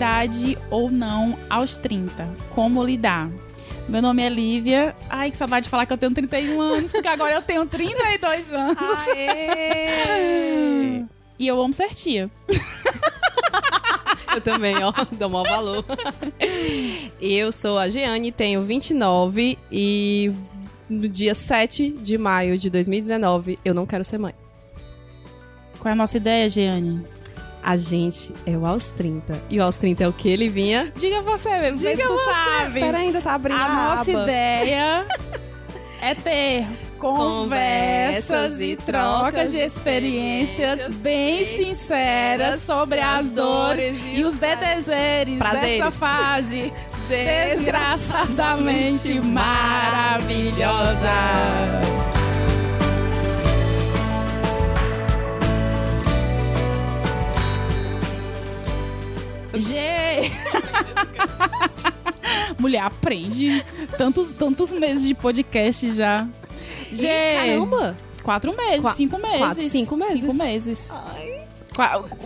idade ou não aos 30. Como lidar? Meu nome é Lívia. Ai, que saudade de falar que eu tenho 31 anos, porque agora eu tenho 32 anos. Aê! E eu amo ser tia. Eu também, ó, dou maior valor. Eu sou a Jeane, tenho 29 e no dia 7 de maio de 2019 eu não quero ser mãe. Qual é a nossa ideia, Jeane? A gente é o aos 30. E o aos 30 é o que ele vinha? Diga você mesmo, vê se tu sabe. Pera ainda, tá abrindo A a nossa aba. ideia é ter conversas e trocas de experiências bem sinceras sobre as dores e os bedezeres dessa fase desgraçadamente maravilhosa. G. Mulher, aprende. Tantos, tantos meses de podcast já. G. Ih, caramba! Quatro meses, Qua- cinco meses. quatro- cinco meses. Cinco meses.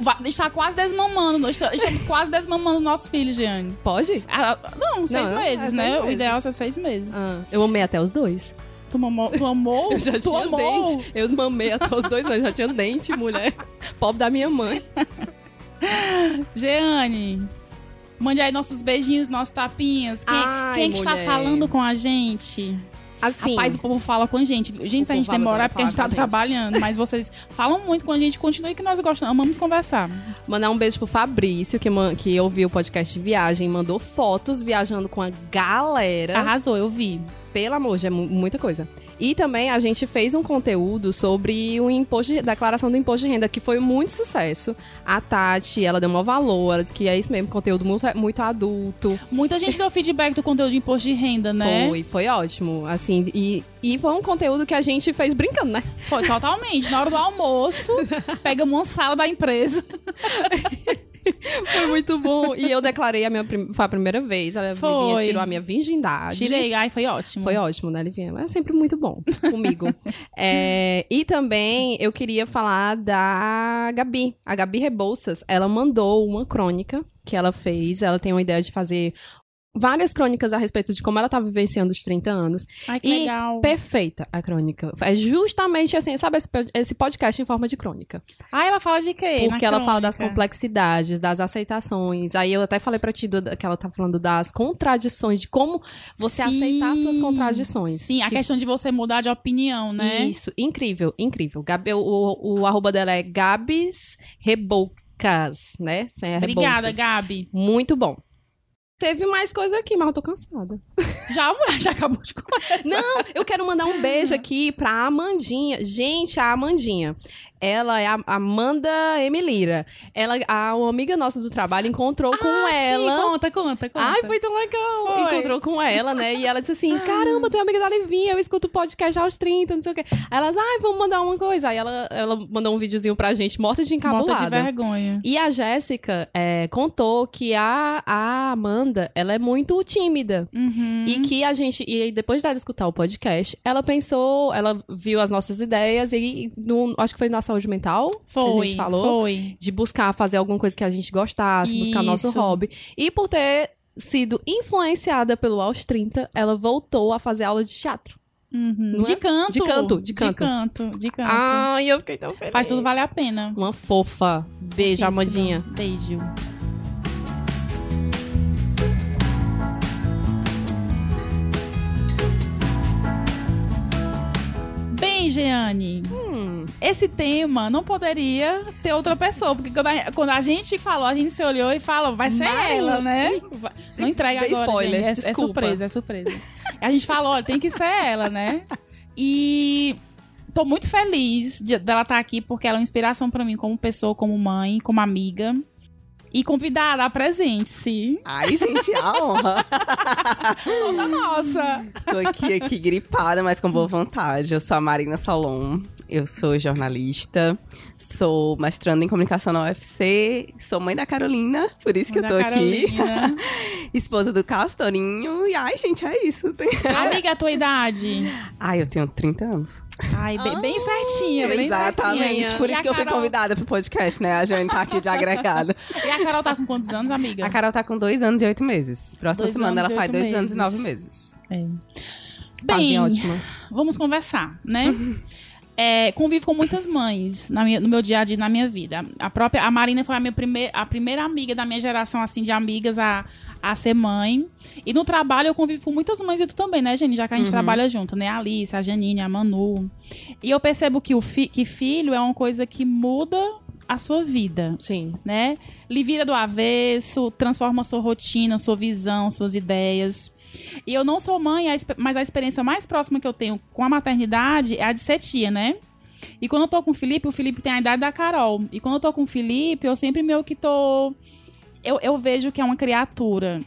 Va- Está quase desmamando. está- Estamos quase desmamando nossos filhos, Jeane. Pode? Ah, não, seis Não, meses, é né? seis O meses. ideal é seis meses. Ah, eu amei até os dois. Tu, mamou, tu amou? Eu já tu tinha amou? dente. Eu mamei até os dois anos, já tinha dente, mulher. Pobre da minha mãe. Jeane, mande aí nossos beijinhos, nossos tapinhas. Quem, Ai, quem que está falando com a gente? Assim, Rapaz, o povo fala com a gente. Gente, se a gente demorar é porque a gente tá trabalhando. Mas vocês falam muito com a gente. Continue que nós gostamos. Amamos conversar. mandar um beijo pro Fabrício, que, man- que ouviu o podcast de viagem, mandou fotos viajando com a galera. Arrasou, eu vi. Pelo amor, já é mu- muita coisa. E também a gente fez um conteúdo sobre o imposto de, declaração do imposto de renda, que foi muito sucesso. A Tati, ela deu um valor, ela disse que é isso mesmo, conteúdo muito, muito adulto. Muita gente deu feedback do conteúdo de imposto de renda, né? Foi, foi ótimo. Assim, e, e foi um conteúdo que a gente fez brincando, né? Foi, totalmente. Na hora do almoço, pegamos uma sala da empresa. Foi muito bom. E eu declarei a minha prim- foi a primeira vez. A Foi. Livinha tirou a minha virgindade. Tirei, ai, foi ótimo. Foi ótimo, né, Livinha? É sempre muito bom comigo. É, e também eu queria falar da Gabi. A Gabi Rebouças, ela mandou uma crônica que ela fez. Ela tem uma ideia de fazer várias crônicas a respeito de como ela tá vivenciando os 30 anos. Ai, que E legal. Perfeita a crônica. É justamente assim, sabe esse, pod- esse podcast em forma de crônica. Ai, ela fala de quê? Porque ela fala das complexidades, das aceitações. Aí eu até falei pra ti do- que ela tá falando das contradições, de como você Sim, aceitar suas contradições. Sim, a Que- questão de você mudar de opinião, né? Isso, incrível, incrível. Gabi, o, o, o arroba dela é Gabs Reboucas, né? Sem Obrigada. Gabi. Muito bom. Teve mais coisa aqui, mas eu tô cansada. Já, já acabou de conversar. Não, eu quero mandar um beijo aqui pra Amandinha. Gente, a Amandinha. Ela é a Amanda Emilira. Ela, a, uma amiga nossa do trabalho encontrou com Ah, ela. Sim, conta, conta, conta. Ai, foi tão legal. Foi. Encontrou com ela, né? E ela disse assim: Caramba, tu é amiga da Livinha, eu escuto podcast aos 30, não sei o quê. Aí elas, ai, vamos mandar uma coisa. Aí ela, ela mandou um videozinho pra gente, morta de encabulada. Morta de vergonha. E a Jéssica é, contou que a, a Amanda, ela é muito tímida. Uhum. E que a gente, e depois dela escutar o podcast, ela pensou, ela viu as nossas ideias e no, acho que foi na saúde mental foi, a gente falou. Foi. De buscar fazer alguma coisa que a gente gostasse, buscar nosso Isso. hobby. E por ter sido influenciada pelo Aos 30, ela voltou a fazer aula de teatro. Uhum. De é? canto. De canto, de canto. De canto, de canto. Ai, eu fiquei tão feliz. Faz tudo valer a pena. Uma fofa. Beijo. Amandinha. Beijo. Bem, Jeane, Hum, esse tema não poderia ter outra pessoa, porque quando a, quando a gente falou, a gente se olhou e falou, vai ser ela, né? Não entrega Dei agora, spoiler, gente. É- É, surpresa, é surpresa. a gente falou, olha, tem que ser ela, né? E tô muito feliz de- dela estar aqui, porque ela é uma inspiração pra mim como pessoa, como mãe, como amiga. E convidada, apresente-se. Ai, gente, a honra. Toda nossa. Tô aqui, aqui gripada, mas com boa vontade. Eu sou a Marina Salom. Eu sou jornalista, sou mestrando em comunicação na UFC, sou mãe da Carolina, por isso que Mãe eu tô da aqui. Carolina. Esposa do Carlos Torinho. E ai, gente, é isso. Tem- Amiga, a tua idade? Ai, eu tenho 30 anos. Ai, bem, bem certinha, bem Exatamente. certinha. Por E isso que eu fui Carol- convidada pro podcast, né? A Jane tá aqui de agregada. E a Carol tá com quantos anos, amiga? A Carol tá com dois anos e oito meses. Próxima Dois semana ela faz dois anos e meses. nove meses. É. Bem, ótima. vamos conversar, né? É, convivo com muitas mães na minha- no meu dia a dia, na minha vida. A própria a Marina foi a, minha primeir, a primeira amiga da minha geração, assim, de amigas a, a ser mãe. E no trabalho eu convivo com muitas mães e tu também, né, Jenny? Já que a gente trabalha junto, né? A Alice, a Janine, a Manu. E eu percebo que, o fi, que filho é uma coisa que muda a sua vida Sim. né? Lhe vira do avesso, transforma sua rotina, sua visão, suas ideias. E eu não sou mãe, mas a experiência mais próxima que eu tenho com a maternidade é a de ser tia, né? E quando eu tô com o Felipe, o Felipe tem a idade da Carol. E quando eu tô com o Felipe, eu sempre meio que tô. Eu, eu vejo que é uma criatura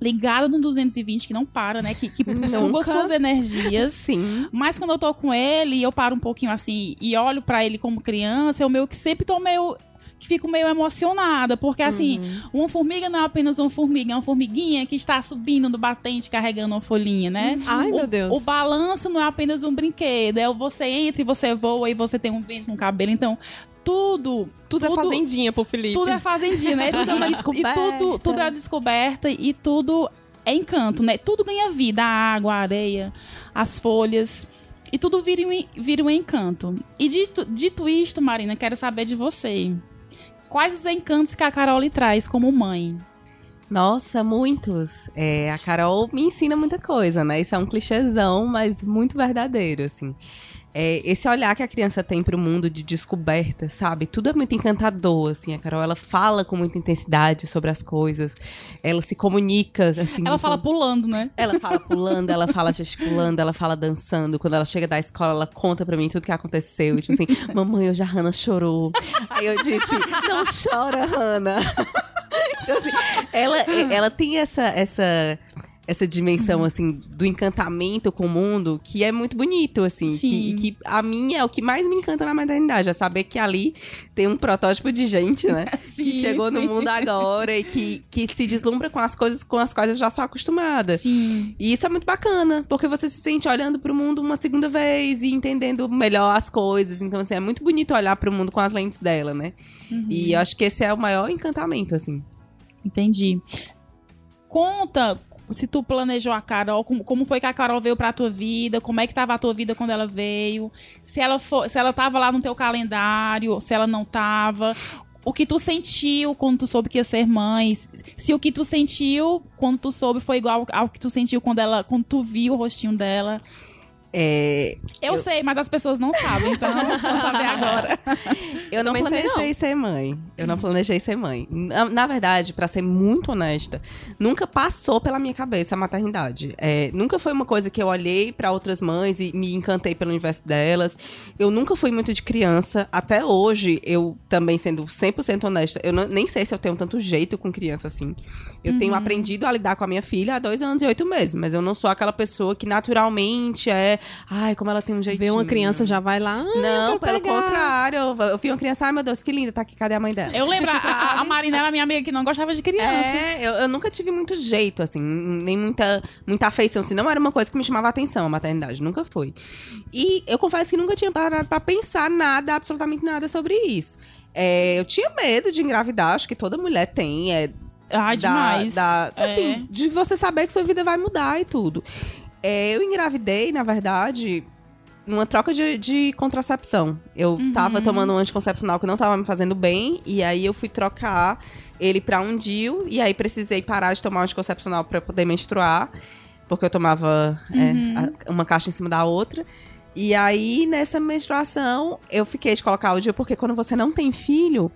ligada no 220, que não para, né? Que, que suga suas energias. Sim. Mas quando eu tô com ele e eu paro um pouquinho assim e olho pra ele como criança, eu meio que sempre tô meio. Que fico meio emocionada. Porque assim, uma formiga não é apenas uma formiga, é uma formiguinha que está subindo no batente carregando uma folhinha, né? Ai, o, meu Deus. O balanço não é apenas um brinquedo, é você entra e você voa e você tem um vento no cabelo. Então, tudo. Tudo, é fazendinha pro Felipe. Tudo é fazendinha, né? Tudo é uma E- descoberta. E tudo, tudo é descoberta e tudo é encanto, né? Tudo ganha vida, a água, a areia, as folhas. E tudo vira um, vira um encanto. E dito, dito isto, Marina, quero saber de você. Quais os encantos que a Carol lhe traz como mãe? Nossa, muitos. É, a Carol me ensina muita coisa, né? Isso é um clichêzão, mas muito verdadeiro, assim. É, esse olhar que a criança tem pro mundo de descoberta, sabe? Tudo é muito encantador, assim. A Carol, ela fala com muita intensidade sobre as coisas. Ela se comunica, assim. Ela muito- fala pulando, né? Ela fala pulando, ela fala gesticulando, ela fala dançando. Quando ela chega da escola, ela conta pra mim tudo que aconteceu. Tipo assim, mamãe, hoje a Hannah chorou. Aí eu disse, não chora, Hannah. Então, assim, ela, ela tem essa, essa, essa dimensão, assim, do encantamento com o mundo que é muito bonito, assim. Sim. Que, que a minha é o que mais me encanta na maternidade. É saber que ali tem um protótipo de gente, né? Sim, que chegou no sim. mundo agora e que, que se deslumbra com as coisas com as quais eu já sou acostumada. Sim. E isso é muito bacana, porque você se sente olhando pro mundo uma segunda vez e entendendo melhor as coisas. Então, assim, é muito bonito olhar pro mundo com as lentes dela, né? E eu acho que esse é o maior encantamento, assim. Entendi. Conta se tu planejou a Carol, como, como foi que a Carol veio pra tua vida, como é que tava a tua vida quando ela veio, se ela for, se ela tava lá no teu calendário, se ela não tava, o que tu sentiu quando tu soube que ia ser mãe, se o que tu sentiu quando tu soube foi igual ao que tu sentiu quando ela, quando tu viu o rostinho dela. É, Eu, sei, mas as pessoas não sabem, então vou saber agora. eu não planejei não. ser mãe. Eu não planejei ser mãe. Na, na verdade, pra ser muito honesta, nunca passou pela minha cabeça a maternidade. É, nunca foi uma coisa que eu olhei pra outras mães e me encantei pelo universo delas. Eu nunca fui muito de criança. Até hoje, eu também sendo 100% honesta, eu não- nem sei se eu tenho tanto jeito com criança assim. Eu tenho aprendido a lidar com a minha filha há dois anos e oito meses, mas eu não sou aquela pessoa que naturalmente é. Ai, como ela tem um jeitinho. Vê uma criança já vai lá. "Ai, Não, pelo pegar." contrário. Eu, eu vi uma criança, ai meu Deus, que linda, tá aqui, cadê a mãe dela? Eu lembro, a, a, Marina era minha amiga que não gostava de crianças. É, eu, eu nunca tive muito jeito, assim, nem muita, muita afeição, assim, não era uma coisa que me chamava atenção, a maternidade, nunca foi. E eu confesso que nunca tinha parado pra pensar nada, absolutamente nada sobre isso. É, eu tinha medo de engravidar, acho que toda mulher tem, é, Ai, da- demais. da- É. assim, de você saber que sua vida vai mudar e tudo. É, eu engravidei, na verdade, numa troca de, de contracepção. Eu Uhum. tava tomando um anticoncepcional que não tava me fazendo bem, e aí eu fui trocar ele pra um DIU, e aí precisei parar de tomar o anticoncepcional pra poder menstruar, porque eu tomava é, Uhum. a- uma caixa em cima da outra. E aí, nessa menstruação, eu fiquei de colocar o DIU, porque quando você não tem filho,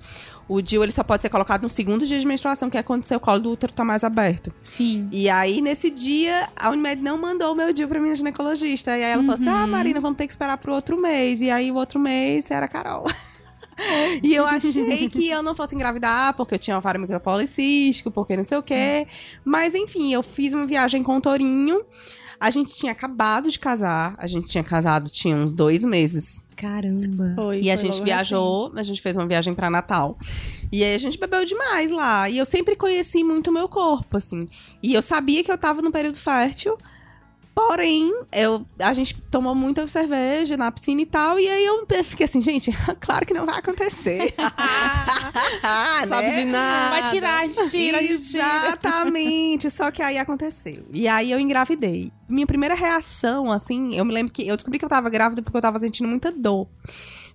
o DIU ele só pode ser colocado no segundo dia de menstruação, que é quando o seu colo do útero tá mais aberto. Sim. E aí, nesse dia, a Unimed não mandou o meu DIU pra minha ginecologista. E aí ela falou assim: Ah, Marina, vamos ter que esperar pro outro mês. E aí, o outro mês era a Carol. e eu achei que eu não fosse engravidar, porque eu tinha ovário micropolicístico, porque não sei o quê. Mas, enfim, eu fiz uma viagem com o Torinho. A gente tinha acabado de casar, a gente tinha casado tinha uns dois meses. Caramba. Foi, E a foi gente viajou, recente. a gente fez uma viagem pra Natal. E aí a gente bebeu demais lá. E eu sempre conheci muito o meu corpo, assim. E eu sabia que eu tava no período fértil. Porém, eu, a gente tomou muita cerveja na piscina e tal. E aí eu fiquei assim, gente, claro que não vai acontecer. né? Sabe de nada. Vai tirar, tira. Exatamente. Só que aí aconteceu. E aí eu engravidei. Minha primeira reação, assim, eu me lembro que eu descobri que eu tava grávida porque eu tava sentindo muita dor.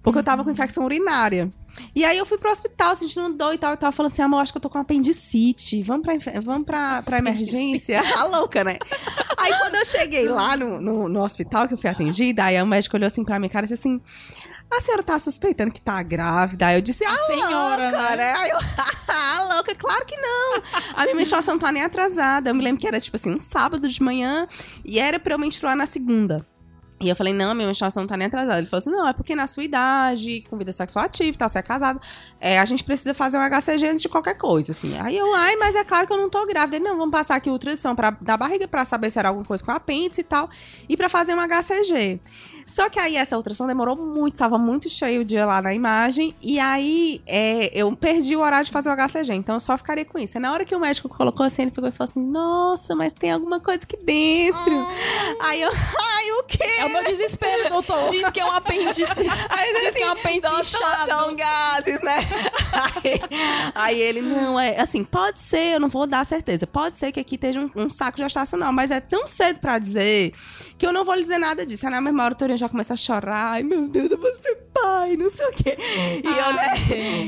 Porque eu tava com infecção urinária. E aí eu fui pro hospital sentindo dor e tal e tal, falando assim, amor, acho que eu tô com apendicite. Vamos pra, vamos pra, pra emergência? Tá louca, né? aí quando eu cheguei lá no, no, no hospital que eu fui atendida, aí o médico olhou assim pra minha cara e disse assim. A senhora tá suspeitando que tá grávida? Aí eu disse, ah, senhora, louca, né? Aí eu, ah, louca, claro que não. A minha menstruação não tá nem atrasada. Eu me lembro que era, tipo assim, um sábado de manhã e era pra eu menstruar na segunda. E eu falei, não, minha menstruação não tá nem atrasada. Ele falou assim, não, é porque na sua idade, com vida sexual ativa tal, você é casado, é, a gente precisa fazer um HCG antes de qualquer coisa, assim. Aí eu, ai, mas é claro que eu não tô grávida. Ele, não, vamos passar aqui ultrassom pra, da barriga pra saber se era alguma coisa com apêndice e tal, e pra fazer um HCG. Só que aí essa ultrassom demorou muito, tava muito cheio o dia lá na imagem, e aí é, eu perdi o horário de fazer o HCG, então eu só ficaria com isso. E na hora que o médico colocou assim, ele pegou e falou assim, nossa, mas tem alguma coisa aqui dentro. Aí eu, ai, o quê? É o meu desespero, doutor. Diz que é um apêndice. Aí Diz que é um apêndice doutor, inchado. são gases, né? Aí, aí ele, não, é assim, pode ser, eu não vou dar certeza. Pode ser que aqui esteja um, um saco gestacional, mas é tão cedo pra dizer que eu não vou lhe dizer nada disso. Aí na mesma hora o Torinho já começa a chorar. Ai, meu Deus, eu vou ser pai, não sei o quê. E eu, né?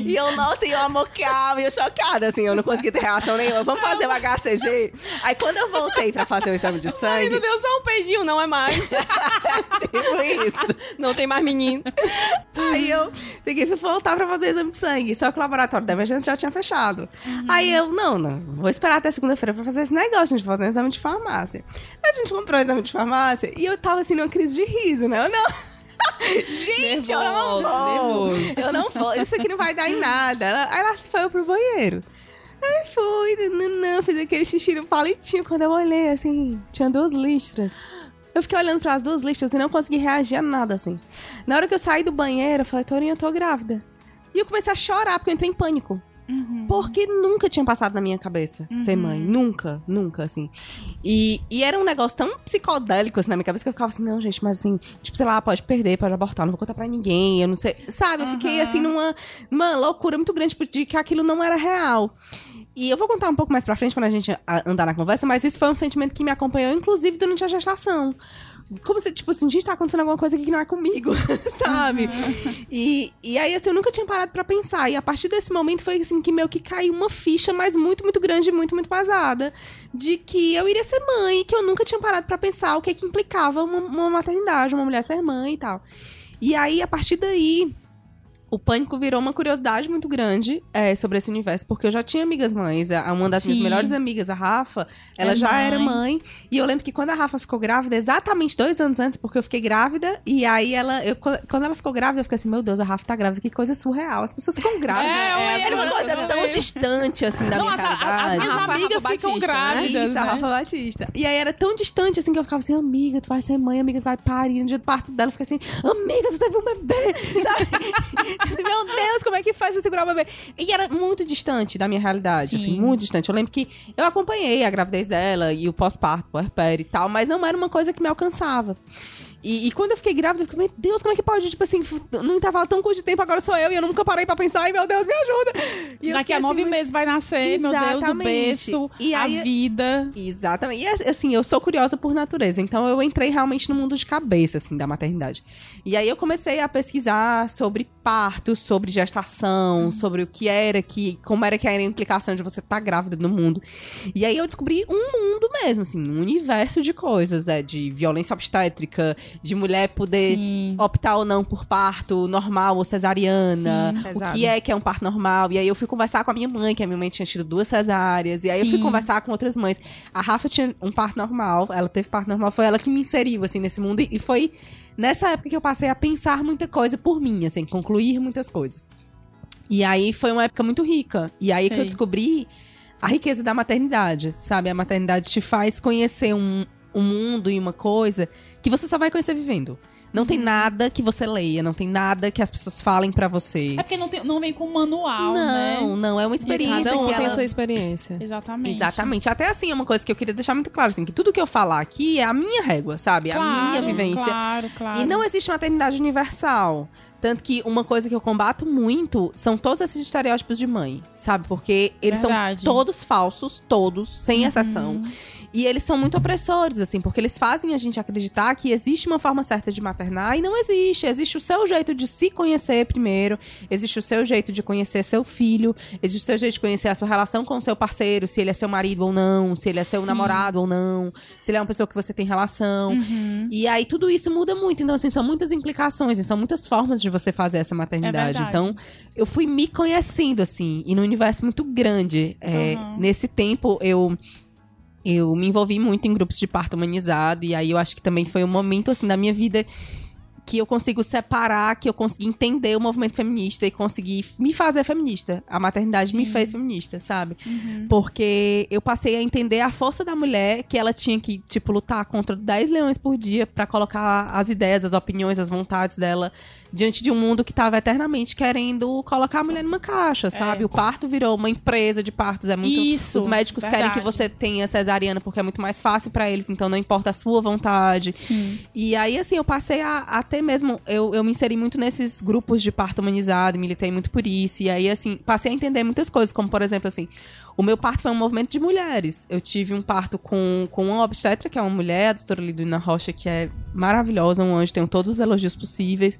E eu, nossa, e eu amocava, e eu chocada, assim, eu não consegui ter reação nenhuma. Vamos fazer o HCG? Aí quando eu voltei pra fazer o exame de sangue, Meu Deus, só um peidinho, não é mais. tipo isso. Não tem mais menino. Aí eu peguei fui voltar pra fazer o exame de sangue. Só que o laboratório da emergência já tinha fechado. Aí eu, não, não, vou esperar até segunda-feira pra fazer esse negócio, a gente vai fazer um exame de farmácia. Aí a gente comprou o exame de farmácia e eu tava assim numa crise de riso, né? Eu não. Gente, eu não Nervoso, vou. nervoso. Eu não vou. Isso aqui não vai dar em nada. Ela- Aí ela foi pro banheiro. Aí fui, nananã, fiz aquele xixi no palitinho. Quando eu olhei, assim, tinha duas listras. Eu fiquei olhando para as duas listras e não consegui reagir a nada, assim. Na hora que eu saí do banheiro, eu falei, Torinho, eu tô grávida. E eu comecei a chorar, porque eu entrei em pânico. Uhum. Porque nunca tinha passado na minha cabeça ser mãe. Nunca, nunca, assim. E, e era um negócio tão psicodélico, assim, na minha cabeça, que eu ficava assim, não, gente, mas assim, tipo, sei lá, pode perder, pode abortar, não vou contar pra ninguém, eu não sei. Sabe, eu fiquei, Uhum. assim, numa, numa loucura muito grande de que aquilo não era real. E eu vou contar um pouco mais pra frente, quando a gente andar na conversa, mas isso foi um sentimento que me acompanhou, inclusive, durante a gestação. Como se, tipo assim, gente, tá acontecendo alguma coisa aqui que não é comigo, sabe? E, e aí, assim, eu nunca tinha parado pra pensar. E a partir desse momento foi, assim, que meio que caiu uma ficha, mas muito, muito grande, muito, muito pesada. De que eu iria ser mãe, que eu nunca tinha parado pra pensar o que que implicava uma, uma maternidade, uma mulher ser mãe e tal. E aí, a partir daí, o pânico virou uma curiosidade muito grande é, sobre esse universo, porque eu já tinha amigas mães. A- Uma das minhas Sim. melhores amigas, a Rafa, ela É já mãe. era mãe. E eu lembro que quando a Rafa ficou grávida, exatamente dois anos antes, porque eu fiquei grávida, e aí ela. eu- quando ela ficou grávida, eu fiquei assim, meu Deus, a Rafa tá grávida, que coisa surreal. As pessoas ficam grávidas. É, ia era uma dizer coisa tão distante, assim, da Nossa, minha a- as realidade. minhas amigas Rafa ficam Batista, né? grávidas, Isso, a né? Rafa Batista. E aí era tão distante, assim, que eu ficava assim, amiga, tu vai ser mãe, amiga, tu vai parir. No dia do parto dela, eu fiquei assim, amiga, tu teve um bebê, sabe? Assim, Meu Deus, como é que faz pra segurar o bebê? E era muito distante da minha realidade, Sim. assim, muito distante. Eu lembro que eu acompanhei a gravidez dela e o pós-parto, puerpério e tal, mas não era uma coisa que me alcançava. E, e quando eu fiquei grávida, eu fiquei, meu Deus, como é que pode? Tipo assim, num intervalo tão curto de tempo, agora sou eu e eu nunca parei pra pensar, ai meu Deus, me ajuda. E Daqui a assim, nove muito- meses vai nascer, meu Deus, o Exatamente. berço, E aí- a vida. Exatamente. E assim, eu sou curiosa por natureza, então eu entrei realmente no mundo de cabeça, assim, da maternidade. E aí eu comecei a pesquisar sobre parto, sobre gestação, sobre o que era que, como era que era a implicação de você estar grávida no mundo. E aí eu descobri um mundo mesmo, assim, um universo de coisas, é, de violência obstétrica, de mulher poder Sim. optar ou não por parto normal ou cesariana, Sim, o que é que é um parto normal. E aí eu fui conversar com a minha mãe, que a minha mãe tinha tido duas cesáreas, e aí eu fui Sim. conversar com outras mães. A Rafa tinha um parto normal, ela teve parto normal, foi ela que me inseriu, assim, nesse mundo, e foi nessa época que eu passei a pensar muita coisa por mim, assim, concluir muitas coisas. E aí foi uma época muito rica. E aí que eu Sei. descobri a riqueza da maternidade, sabe? A maternidade te faz conhecer um, um mundo e uma coisa que você só vai conhecer vivendo. Não tem nada que você leia, não tem nada que as pessoas falem pra você. É porque não, tem- não vem com manual, né? Não, não, é uma experiência Cada um que tem ela... sua experiência. Exatamente. Exatamente. Até assim, é uma coisa que eu queria deixar muito claro, assim, que tudo que eu falar aqui é a minha régua, sabe? É a minha Claro, vivência. Claro, claro. E não existe maternidade universal. Tanto que uma coisa que eu combato muito são todos esses estereótipos de mãe, sabe? Porque eles Verdade. são todos falsos, todos, sem Uhum. exceção. E eles são muito opressores, assim, porque eles fazem a gente acreditar que existe uma forma certa de maternar e não existe. Existe o seu jeito de se conhecer primeiro, existe o seu jeito de conhecer seu filho, existe o seu jeito de conhecer a sua relação com o seu parceiro, se ele é seu marido ou não, se ele é seu Sim. namorado ou não, se ele é uma pessoa que você tem relação. Uhum. E aí tudo isso muda muito. Então, assim, são muitas implicações, e são muitas formas de você fazer essa maternidade. É então, eu fui me conhecendo, assim, e num universo muito grande. É, Uhum. Nesse tempo, eu. Eu me envolvi muito em grupos de parto humanizado, e aí eu acho que também foi um momento, assim, da minha vida que eu consigo separar, que eu consegui entender o movimento feminista e consegui me fazer feminista. A maternidade me Sim. fez feminista, sabe? Uhum. Porque eu passei a entender a força da mulher, que ela tinha que, tipo, lutar contra 10 leões por dia pra colocar as ideias, as opiniões, as vontades dela diante de um mundo que tava eternamente querendo colocar a mulher numa caixa, sabe? O parto virou uma empresa de partos, é muito Isso, os médicos querem que verdade. você tenha cesariana porque é muito mais fácil pra eles, então não importa a sua vontade. Sim. E aí, assim, eu passei a até mesmo. Eu, eu me inseri muito nesses grupos de parto humanizado, militei muito por isso. E aí, assim, passei a entender muitas coisas, como, por exemplo, assim. O meu parto foi um movimento de mulheres. Eu tive um parto com, com uma obstetra, que é uma mulher, a doutora Liduna Rocha, que é maravilhosa, um anjo, tenho todos os elogios possíveis.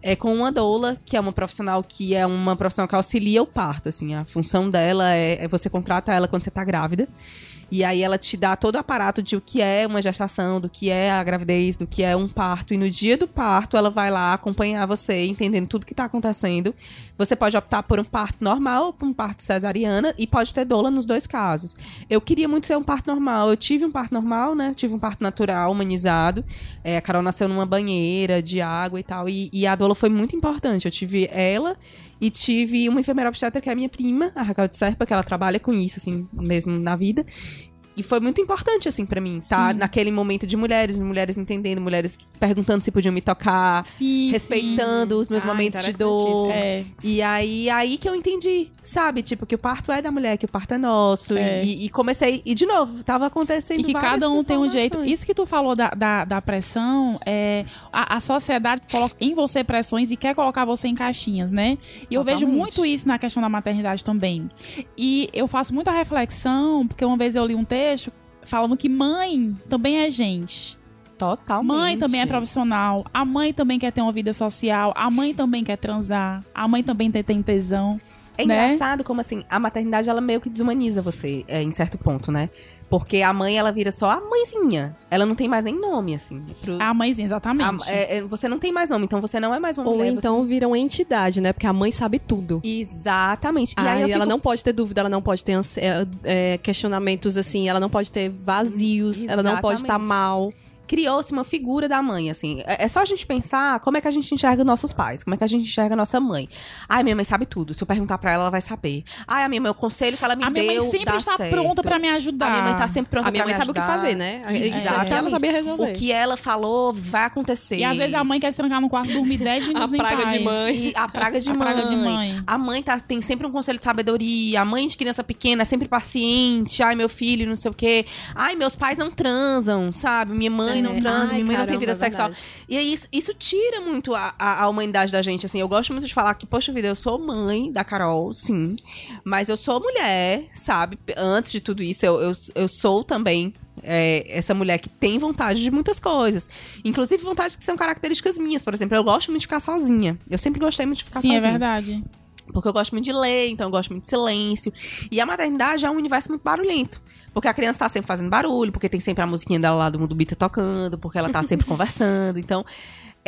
É com uma doula, que é uma profissional que é uma profissional que auxilia o parto, assim. A função dela é, é você contrata ela quando você tá grávida. E aí ela te dá todo o aparato de o que é uma gestação, do que é a gravidez, do que é um parto. E no dia do parto, ela vai lá acompanhar você, entendendo tudo que tá acontecendo. Você pode optar por um parto normal ou por um parto cesariana e pode ter doula nos dois casos. Eu queria muito ser um parto normal. Eu tive um parto normal, né? Tive um parto natural, humanizado. É, a Carol nasceu numa banheira de água e tal. E, e a doula foi muito importante. Eu tive ela e tive uma enfermeira obstetra que é a minha prima, a Raquel de Serpa, que ela trabalha com isso, assim, mesmo na vida. E foi muito importante, assim, pra mim, tá? Sim. Naquele momento de mulheres, mulheres entendendo, mulheres perguntando se podiam me tocar, Sim, respeitando os meus Ah, momentos de dor. É. E aí, aí que eu entendi, sabe? Tipo, que o parto é da mulher, que o parto é nosso. É. E, e comecei, e de novo, tava acontecendo E que cada um tem um jeito. Isso que tu falou da, da, da pressão, é, a, a sociedade coloca em você pressões e quer colocar você em caixinhas, né? E eu vejo Totalmente. muito isso na questão da maternidade também. E eu faço muita reflexão, porque uma vez eu li um texto falando que mãe também é gente. Totalmente. Mãe também é profissional. A mãe também quer ter uma vida social. A mãe também quer transar. A mãe também tem, tem tesão. É né? engraçado como, assim, a maternidade, ela meio que desumaniza você, é, em certo ponto, né? Porque a mãe, ela vira só a mãezinha. Ela não tem mais nem nome, assim. Pro- A mãezinha, exatamente. a- é, é, você não tem mais nome, então você não é mais uma Ou mulher. você- então vira uma entidade, né? Porque a mãe sabe tudo. Exatamente. E Aí, aí, ela fico- não pode ter dúvida, ela não pode ter é, é, questionamentos assim, ela não pode ter vazios, ela não pode estar Exatamente. mal. Criou-se uma figura da mãe, assim. É, é só a gente pensar como é que a gente enxerga nossos pais, como é que a gente enxerga nossa mãe. Ai, minha mãe sabe tudo. Se eu perguntar pra ela, ela vai saber. Ai, a minha mãe, o conselho que ela me a deu minha mãe sempre está certo. pronta pra me ajudar. A minha mãe tá sempre pronta a minha pra mãe me sabe o que ajudar. fazer, né? Exatamente. aqui ela sabia resolver. O que ela falou vai acontecer. E às vezes a mãe quer se trancar no quarto e dormir 10 minutos em praga de paz. mãe. E a praga de A mãe. praga de mãe. A mãe tá, tem sempre um conselho de sabedoria. A mãe de criança pequena é sempre paciente. Ai, meu filho, não sei o quê. Ai, meus pais não transam, sabe? Minha mãe não É. transa, minha mãe não tem caramba, vida é sexual. verdade. E aí, isso, isso tira muito a, a, a humanidade da gente, assim. Eu gosto muito de falar que, poxa vida, eu sou mãe da Carol, sim. Mas eu sou mulher, sabe? Antes de tudo isso, eu, eu, eu sou também é, essa mulher que tem vontade de muitas coisas. Inclusive vontades que são características minhas. Por exemplo, eu gosto muito de ficar sozinha. Eu sempre gostei muito de ficar Sim, é sozinha. verdade. Porque eu gosto muito de ler, então eu gosto muito de silêncio. E a maternidade é um universo muito barulhento. Porque a criança tá sempre fazendo barulho, porque tem sempre a musiquinha dela lá do Mundo Bita tocando, porque ela tá sempre conversando. Então,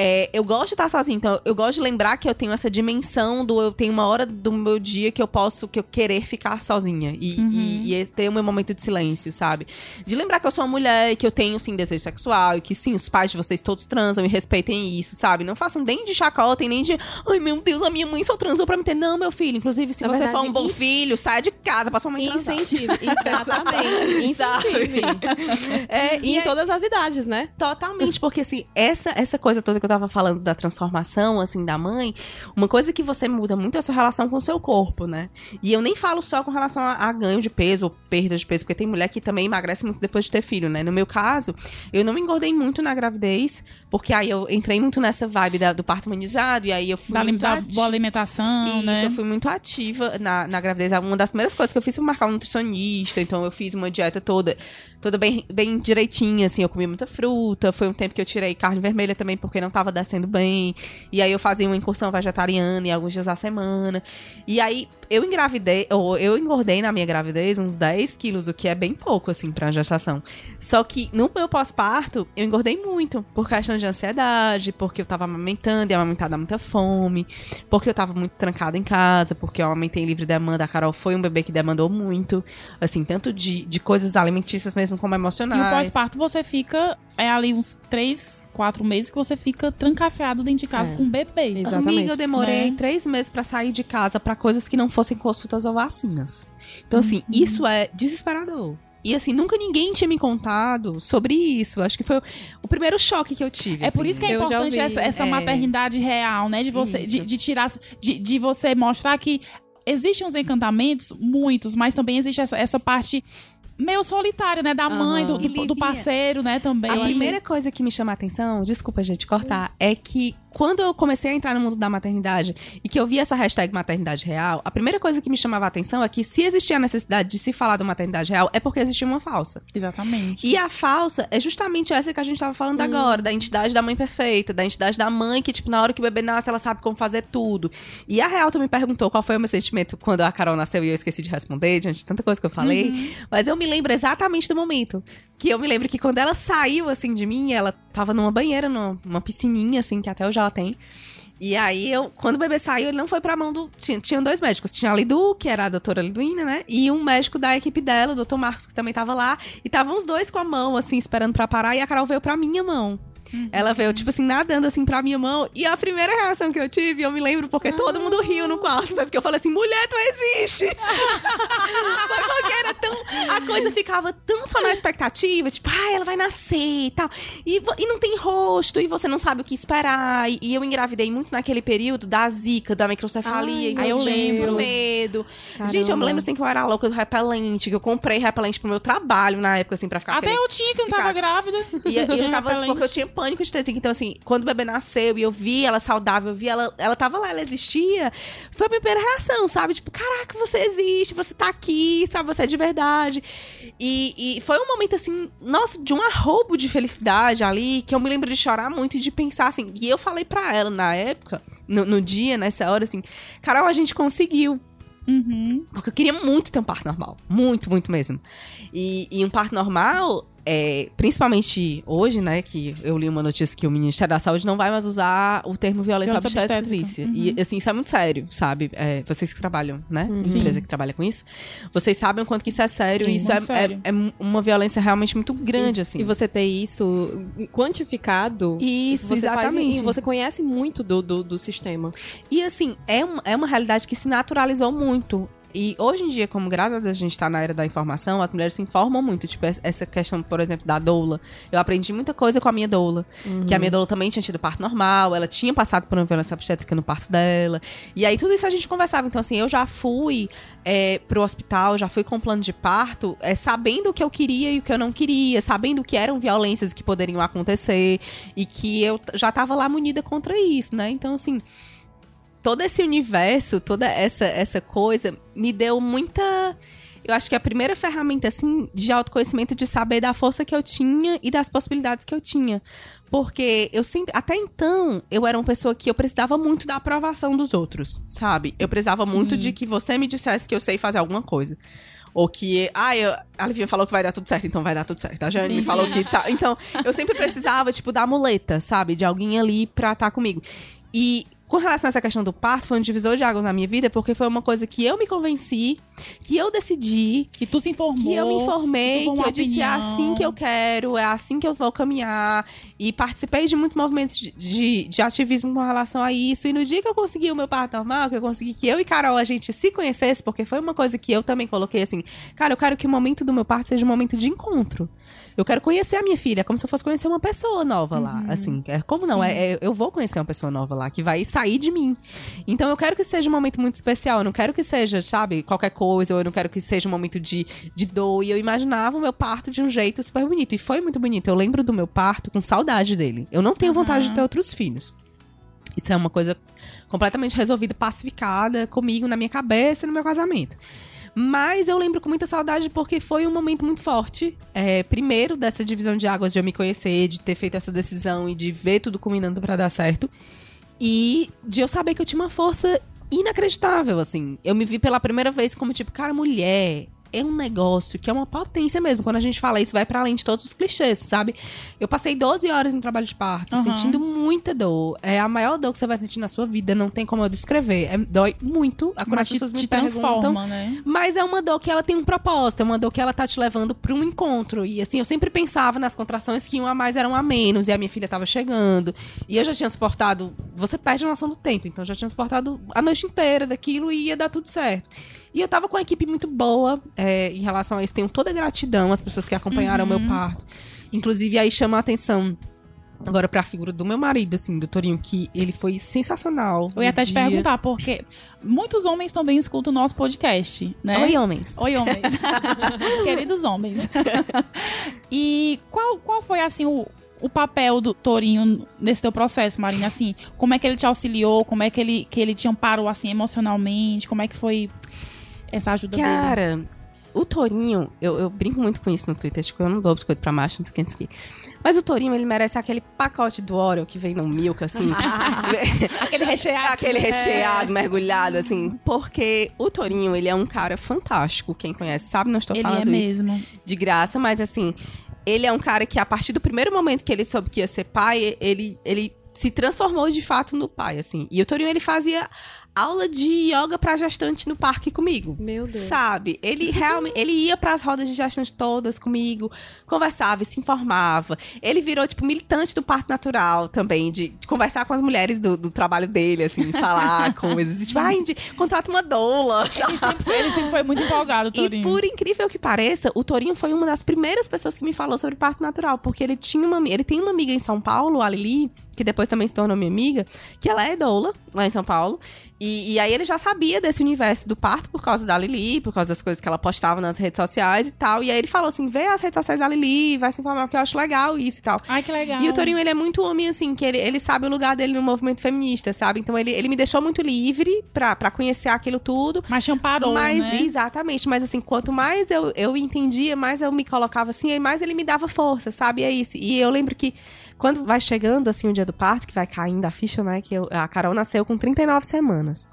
é, eu gosto de estar sozinha. Então, eu gosto de lembrar que eu tenho essa dimensão do eu tenho uma hora do meu dia que eu posso, que eu querer ficar sozinha. E, Uhum. e, e ter o meu momento de silêncio, sabe? De lembrar que eu sou uma mulher e que eu tenho, sim, desejo sexual. E que, sim, os pais de vocês todos transam e respeitem isso, sabe? Não façam nem de chacota e nem de... Ai, meu Deus, a minha mãe só transou pra me ter. Não, meu filho. Inclusive, se Na você verdade, for um bom filho, sai de casa pra sua mãe. Incentive, exatamente. Incentive. É, E e em todas as idades, né? Totalmente, porque assim, essa, essa coisa toda que eu tava falando da transformação, assim, da mãe, uma coisa que você muda muito é a sua relação com o seu corpo, né? E eu nem falo só com relação a, a ganho de peso ou perda de peso, porque tem mulher que também emagrece muito depois de ter filho, né? No meu caso, eu não me engordei muito na gravidez, porque aí eu entrei muito nessa vibe da- do parto humanizado, e aí eu fui Da, muito da boa alimentação, Isso, né? eu fui muito ativa na, na gravidez. Uma das primeiras coisas que eu fiz foi marcar um nutricionista, então eu fiz uma dieta toda, toda bem, bem direitinha, assim, eu comia muita fruta, foi um tempo que eu tirei carne vermelha também, porque não tava descendo bem, e aí eu fazia uma incursão vegetariana e alguns dias à semana, e aí eu engravidei, ou eu engordei na minha gravidez uns 10 quilos, o que é bem pouco, assim, pra gestação. Só que no meu pós-parto, eu engordei muito, por questão de ansiedade, porque eu tava amamentando, e amamentar dá muita fome, porque eu tava muito trancada em casa, porque eu amamentei livre demanda, a Carol foi um bebê que demandou muito, assim, tanto de, de coisas alimentícias mesmo como E emocionais. o pós-parto você fica, é ali uns três, quatro meses que você fica trancafiado dentro de casa É. com o bebê. Exatamente. Amiga, eu demorei Né? três meses pra sair de casa pra coisas que não fossem consultas ou vacinas. Então, assim, Uhum. isso é desesperador. E assim, nunca ninguém tinha me contado sobre isso. Acho que foi o, primeiro choque que eu tive. É por assim. isso que é Eu importante essa, essa é. maternidade real, né? De você, de, de tirar, de, de você mostrar que existem os encantamentos, muitos, mas também existe essa, essa parte meio solitária, né? Da mãe, do, do, do parceiro, né? Também. A Eu achei- primeira coisa que me chama a atenção, desculpa, gente, cortar, é que quando eu comecei a entrar no mundo da maternidade e que eu vi essa hashtag maternidade real, a primeira coisa que me chamava a atenção é que se existia a necessidade de se falar da maternidade real, é porque existia uma falsa. Exatamente. E a falsa é justamente essa que a gente tava falando agora, da entidade da mãe perfeita, da entidade da mãe que, tipo, na hora que o bebê nasce, ela sabe como fazer tudo. E a Real tu me perguntou qual foi o meu sentimento quando a Carol nasceu e eu esqueci de responder, diante de tanta coisa que eu falei. Mas eu me lembro exatamente do momento. Que eu me lembro que quando ela saiu, assim, de mim, ela tava numa banheira, numa, piscininha, assim, que até hoje ela tem. E aí, eu, quando o bebê saiu, ele não foi pra mão do. Tinha, tinha dois médicos. Tinha a Lidu, que era a doutora Liduína, né? E um médico da equipe dela, o doutor Marcos, que também tava lá. E estavam os dois com a mão, assim, esperando pra parar. E a Carol veio pra minha mão. Ela veio, tipo assim, nadando assim pra minha mão. E a primeira reação que eu tive, eu me lembro porque todo mundo riu no quarto. Foi porque eu falei assim: mulher, tu existe! Foi porque era tão. A coisa ficava tão só na expectativa, tipo, ah, ela vai nascer e tal. E, e não tem rosto, e você não sabe o que esperar. E, e eu engravidei muito naquele período da zika, da microcefalia, Ai, então eu lembro. medo. Caramba. Gente, eu me lembro assim que eu era louca do repelente, que eu comprei repelente pro meu trabalho na época, assim, pra ficar Até querendo- eu tinha que não tava ficar- grávida. e, e eu ficava Repelente. porque eu tinha pânico de ter zika. Então, assim, quando o bebê nasceu e eu vi ela saudável, eu vi ela, ela tava lá, ela existia, foi a minha primeira reação, sabe? Tipo, caraca, você existe, você tá aqui, sabe? Você é de verdade. E, e foi um momento, assim, nossa, de um arrobo de felicidade ali, que eu me lembro de chorar muito e de pensar, assim. E eu falei pra ela na época, no, no dia, nessa hora, assim, Carol, a gente conseguiu. Uhum. Porque eu queria muito ter um parto normal. Muito, muito mesmo. E, e um parto normal, é, principalmente hoje, né, que eu li uma notícia que o Ministério da Saúde não vai mais usar o termo violência, Violência obstetrícia. obstétrica. E, assim, isso é muito sério, sabe? É, vocês que trabalham, né? Uhum. Em empresa que trabalha com isso. Vocês sabem o quanto que isso é sério. Sim, e isso é, muito sério. é, é uma violência realmente muito grande, assim. E você ter isso quantificado. Isso, você faz- exatamente. e você conhece muito do, do, do sistema. E assim, é, um- é uma realidade que se naturalizou muito. E hoje em dia, como graças a gente tá na era da informação, as mulheres se informam muito. Tipo, es- essa questão, por exemplo, da doula. Eu aprendi muita coisa com a minha doula. Que a minha doula também tinha tido parto normal, ela tinha passado por uma violência obstétrica no parto dela. E aí tudo isso a gente conversava. Então, assim, eu já fui é, pro hospital, já fui com plano de parto, é, sabendo o que eu queria e o que eu não queria, sabendo que eram violências que poderiam acontecer e que eu já tava lá munida contra isso, né? Então, assim todo esse universo, toda essa, essa coisa, me deu muita. Eu acho que a primeira ferramenta, assim, de autoconhecimento, de saber da força que eu tinha e das possibilidades que eu tinha. Porque eu sempre. Até então, eu era uma pessoa que eu precisava muito da aprovação dos outros, sabe? Eu precisava Sim. muito de que você me dissesse que eu sei fazer alguma coisa. Ou que, ah, eu, a Livinha falou que vai dar tudo certo, então vai dar tudo certo. A Jane me falou que. sabe? Então, eu sempre precisava, tipo, da muleta, sabe? De alguém ali pra estar comigo. E com relação a essa questão do parto, foi um divisor de águas na minha vida, porque foi uma coisa que eu me convenci, que eu decidi, Que tu se informou. que eu me informei, formou que eu uma disse é opinião. assim que eu quero, é assim que eu vou caminhar. E participei de muitos movimentos de, de, de ativismo com relação a isso. E no dia que eu consegui o meu parto normal, que eu consegui que eu e Carol a gente se conhecesse, porque foi uma coisa que eu também coloquei assim, cara, eu quero que o momento do meu parto seja um momento de encontro. Eu quero conhecer a minha filha, é como se eu fosse conhecer uma pessoa nova lá, assim. É, como não? É, é- eu vou conhecer uma pessoa nova lá, que vai sair de mim. Então eu quero que seja um momento muito especial. Eu não quero que seja, sabe, qualquer coisa, ou eu não quero que seja um momento de, de dor. E eu imaginava o meu parto de um jeito super bonito. E foi muito bonito. Eu lembro do meu parto com saudade dele. Eu não tenho vontade de ter outros filhos. Isso é uma coisa completamente resolvida, pacificada comigo, na minha cabeça e no meu casamento. Mas eu lembro com muita saudade porque foi um momento muito forte. É, primeiro, dessa divisão de águas, de eu me conhecer, de ter feito essa decisão e de ver tudo combinando pra dar certo. E de eu saber que eu tinha uma força inacreditável, assim. Eu me vi pela primeira vez como, tipo, cara, mulher é um negócio que é uma potência mesmo. Quando a gente fala isso, vai pra além de todos os clichês, sabe? Eu passei 12 horas em trabalho de parto, Aham. sentindo muita dor. É a maior dor que você vai sentir na sua vida, não tem como eu descrever. É, dói muito. Quando Mas as pessoas me te perguntam, transforma, né? mas é uma dor que ela tem um propósito, é uma dor que ela tá te levando pra um encontro. E assim, eu sempre pensava nas contrações que um a mais era um a menos, e a minha filha tava chegando. E eu já tinha suportado. Você perde a noção do tempo, então eu já tinha suportado a noite inteira daquilo e ia dar tudo certo. E eu tava com uma equipe muito boa é, em relação a isso. Tenho toda a gratidão às pessoas que acompanharam o meu parto. Inclusive, aí chama a atenção. Agora, pra figura do meu marido, assim, do Torinho, que ele foi sensacional. Eu ia até te dia. perguntar, porque muitos homens também escutam o nosso podcast, né? Oi, homens. Oi, homens. Queridos homens. e qual, qual foi, assim, o, o papel do Torinho nesse teu processo, Marina? Assim, como é que ele te auxiliou? Como é que ele, que ele te amparou, assim, emocionalmente? Como é que foi essa ajuda dele? Cara, o Torinho, eu, eu brinco muito com isso no Twitter, tipo, eu não dou biscoito pra macho, não sei o que, não sei o que. Mas o Torinho, ele merece aquele pacote do Oreo que vem no milk, assim. Aquele recheado. aquele recheado, mergulhado, assim. Porque o Torinho, ele é um cara fantástico. Quem conhece sabe, não estou Ele falando é mesmo. de graça, mas assim, ele é um cara que a partir do primeiro momento que ele soube que ia ser pai, ele, ele se transformou de fato no pai, assim. E o Torinho, ele fazia aula de yoga pra gestante no parque comigo. Meu Deus. Sabe? Ele realmente, ele ia pras rodas de gestante todas comigo, conversava e se informava. Ele virou, tipo, militante do parto natural também, de, de conversar com as mulheres do, do trabalho dele, assim, falar coisas. E, tipo, ai, de, contrata uma doula? Ele sempre, foi, ele sempre foi muito empolgado, E Torinho. por incrível que pareça, o Torinho foi uma das primeiras pessoas que me falou sobre parto natural, porque ele tinha uma, ele tem uma amiga em São Paulo, a Lili, que depois também se tornou minha amiga, que ela é doula lá em São Paulo. E, e aí ele já sabia desse universo do parto por causa da Lili, por causa das coisas que ela postava nas redes sociais e tal. E aí ele falou assim: vê as redes sociais da Lili, vai se informar, porque eu acho legal isso e tal. Ai, que legal. E o Torinho, ele é muito homem, assim, que ele, ele sabe o lugar dele no movimento feminista, sabe? Então ele, ele me deixou muito livre pra, pra conhecer aquilo tudo. Mas te amparou, Mas, né? exatamente, mas assim, quanto mais eu, eu entendia, mais eu me colocava assim, e mais ele me dava força, sabe? É isso. E eu lembro que quando vai chegando, assim, o dia do parto, que vai caindo a ficha, né? Que eu- a Carol nasceu com 39 semanas.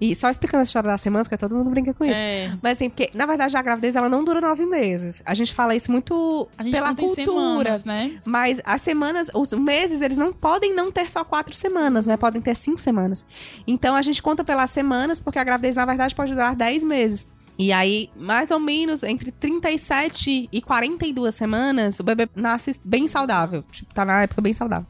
E só explicando a história das semanas, que todo mundo brinca com isso. É. Mas assim, porque, na verdade, a gravidez, ela não dura nove meses. A gente fala isso muito A gente pela cultura. semanas, né? Mas as semanas, os meses, eles não podem não ter só quatro semanas, né? Podem ter cinco semanas. Então a gente conta pelas semanas, porque a gravidez, na verdade, pode durar 10 meses. E aí, mais ou menos, entre 37 e 42 semanas, o bebê nasce bem saudável. Tipo, tá na época bem saudável.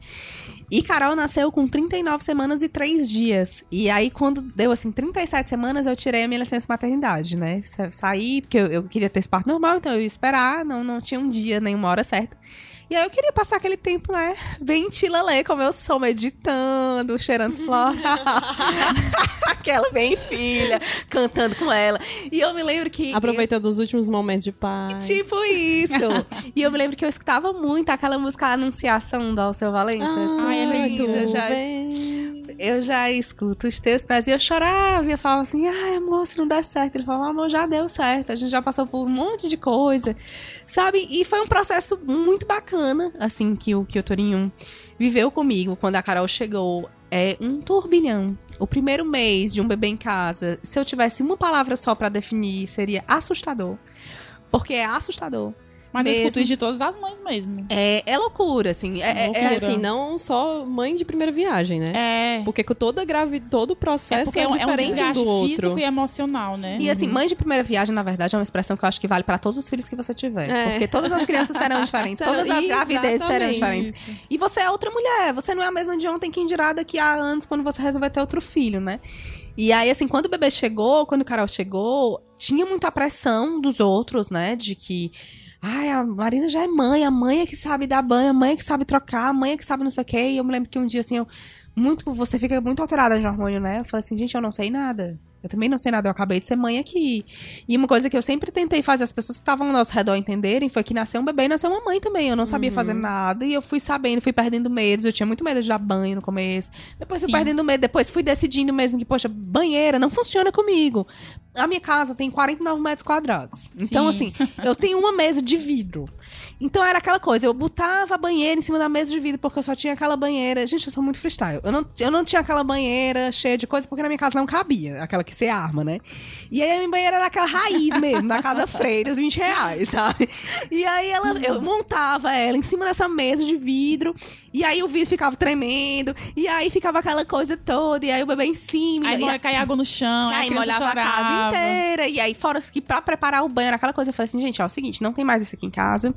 E Carol nasceu com 39 semanas e 3 dias. E aí, quando deu, assim, 37 semanas, eu tirei a minha licença maternidade, né? Sa- Saí, porque eu, eu queria ter esse parto normal, então eu ia esperar, não, não tinha um dia, nem uma hora certa. E aí eu queria passar aquele tempo, né? Bem tilalê, como eu sou, meditando, cheirando floral. Aquela bem filha, cantando com ela. E eu me lembro que... Aproveitando os últimos momentos de paz. Tipo isso. e eu me lembro que eu escutava muito aquela música Anunciação do Alceu Valença. Ai, é lindo. Eu já, bem. Eu já escuto os textos, mas eu chorava e eu falava assim, ai, amor, se não der certo. Ele falava, amor, já deu certo, a gente já passou por um monte de coisa, sabe? E foi um processo muito bacana, assim, que o, que o Torinho viveu comigo quando a Carol chegou. É um turbilhão. O primeiro mês de um bebê em casa, se eu tivesse uma palavra só pra definir, seria assustador. Porque é assustador. Mas eu mesmo. escuto isso de todas as mães mesmo. É, é loucura, assim. É, é- É Loucura. assim, não só mãe de primeira viagem, né? É. Porque com toda gravi... todo o É processo porque é, é um, é um diferente um desgaste do outro. físico e emocional, né? E assim, mãe de primeira viagem, na verdade, é uma expressão que eu acho que vale pra todos os filhos que você tiver. É. Porque todas as crianças serão diferentes, todas as gravidezes serão diferentes. E você é outra mulher, você não é a mesma de ontem que dirá daqui a anos quando você resolver ter outro filho, né? E aí, assim, quando o bebê chegou, quando o Carol chegou, tinha muita pressão dos outros, né? De que. Ai, a Marina já é mãe, a mãe é que sabe dar banho, a mãe é que sabe trocar, a mãe é que sabe não sei o quê. E eu me lembro que um dia, assim, eu. Muito, você fica muito alterada de hormônio, né? Eu falei assim, gente, eu não sei nada. Eu também não sei nada, eu acabei de ser mãe aqui. E uma coisa que eu sempre tentei fazer as pessoas que estavam ao nosso redor entenderem foi que nasceu um bebê e nasceu uma mãe também. Eu não sabia fazer nada e eu fui sabendo, fui perdendo medos. Eu tinha muito medo de dar banho no começo. Depois fui Sim. perdendo medo, depois fui decidindo mesmo que, poxa, banheira não funciona comigo. A minha casa tem 49 metros quadrados. Então, Sim. assim, eu tenho uma mesa de vidro. Então era aquela coisa, eu botava a banheira em cima da mesa de vidro porque eu só tinha aquela banheira. Gente, eu sou muito freestyle. Eu não, eu não tinha aquela banheira cheia de coisa porque na minha casa não cabia, aquela que você arma, né? E aí a minha banheira era aquela raiz mesmo, da Casa Freire, os 20 reais, sabe? E aí ela, eu montava ela em cima dessa mesa de vidro, e aí o vidro ficava tremendo, e aí ficava aquela coisa toda, e aí o bebê em cima. Aí e, molha, cai água no chão, aí a molhava a casa chorava. inteira. E aí, fora que pra preparar o banho, era aquela coisa, eu falei assim, gente, ó, é o seguinte, não tem mais isso aqui em casa.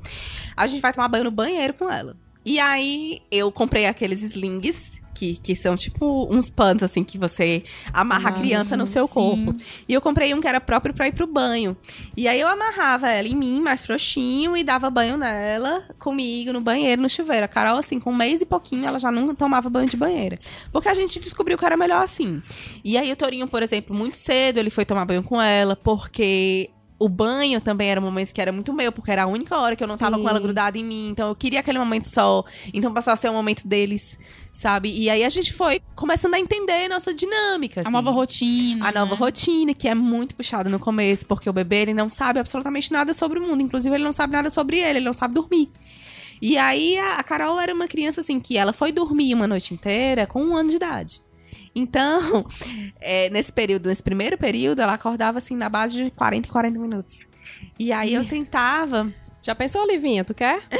A gente vai tomar banho no banheiro com ela. E aí, eu comprei aqueles slings, que, que são tipo uns panos, assim, que você amarra a criança no seu sim. corpo. E eu comprei um que era próprio pra ir pro banho. E aí, eu amarrava ela em mim, mais frouxinho, e dava banho nela, comigo, no banheiro, no chuveiro. A Carol, assim, com um mês e pouquinho, ela já não tomava banho de banheira. Porque a gente descobriu que era melhor assim. E aí o Torinho, por exemplo, muito cedo ele foi tomar banho com ela, porque o banho também era um momento que era muito meu, porque era a única hora que eu não tava Sim. com ela grudada em mim. Então eu queria aquele momento só. Então passou a ser um momento deles, sabe? E aí a gente foi começando a entender nossa dinâmica. A assim. nova rotina. A nova né? rotina, que é muito puxada no começo, porque o bebê ele não sabe absolutamente nada sobre o mundo. Inclusive, ele não sabe nada sobre ele, ele não sabe dormir. E aí, a, a Carol era uma criança assim, que ela foi dormir uma noite inteira com um ano de idade. Então, é, nesse período, nesse primeiro período, ela acordava assim na base de 40 e 40 minutos. E aí eu tentava. Já pensou, Olivinha? Tu quer?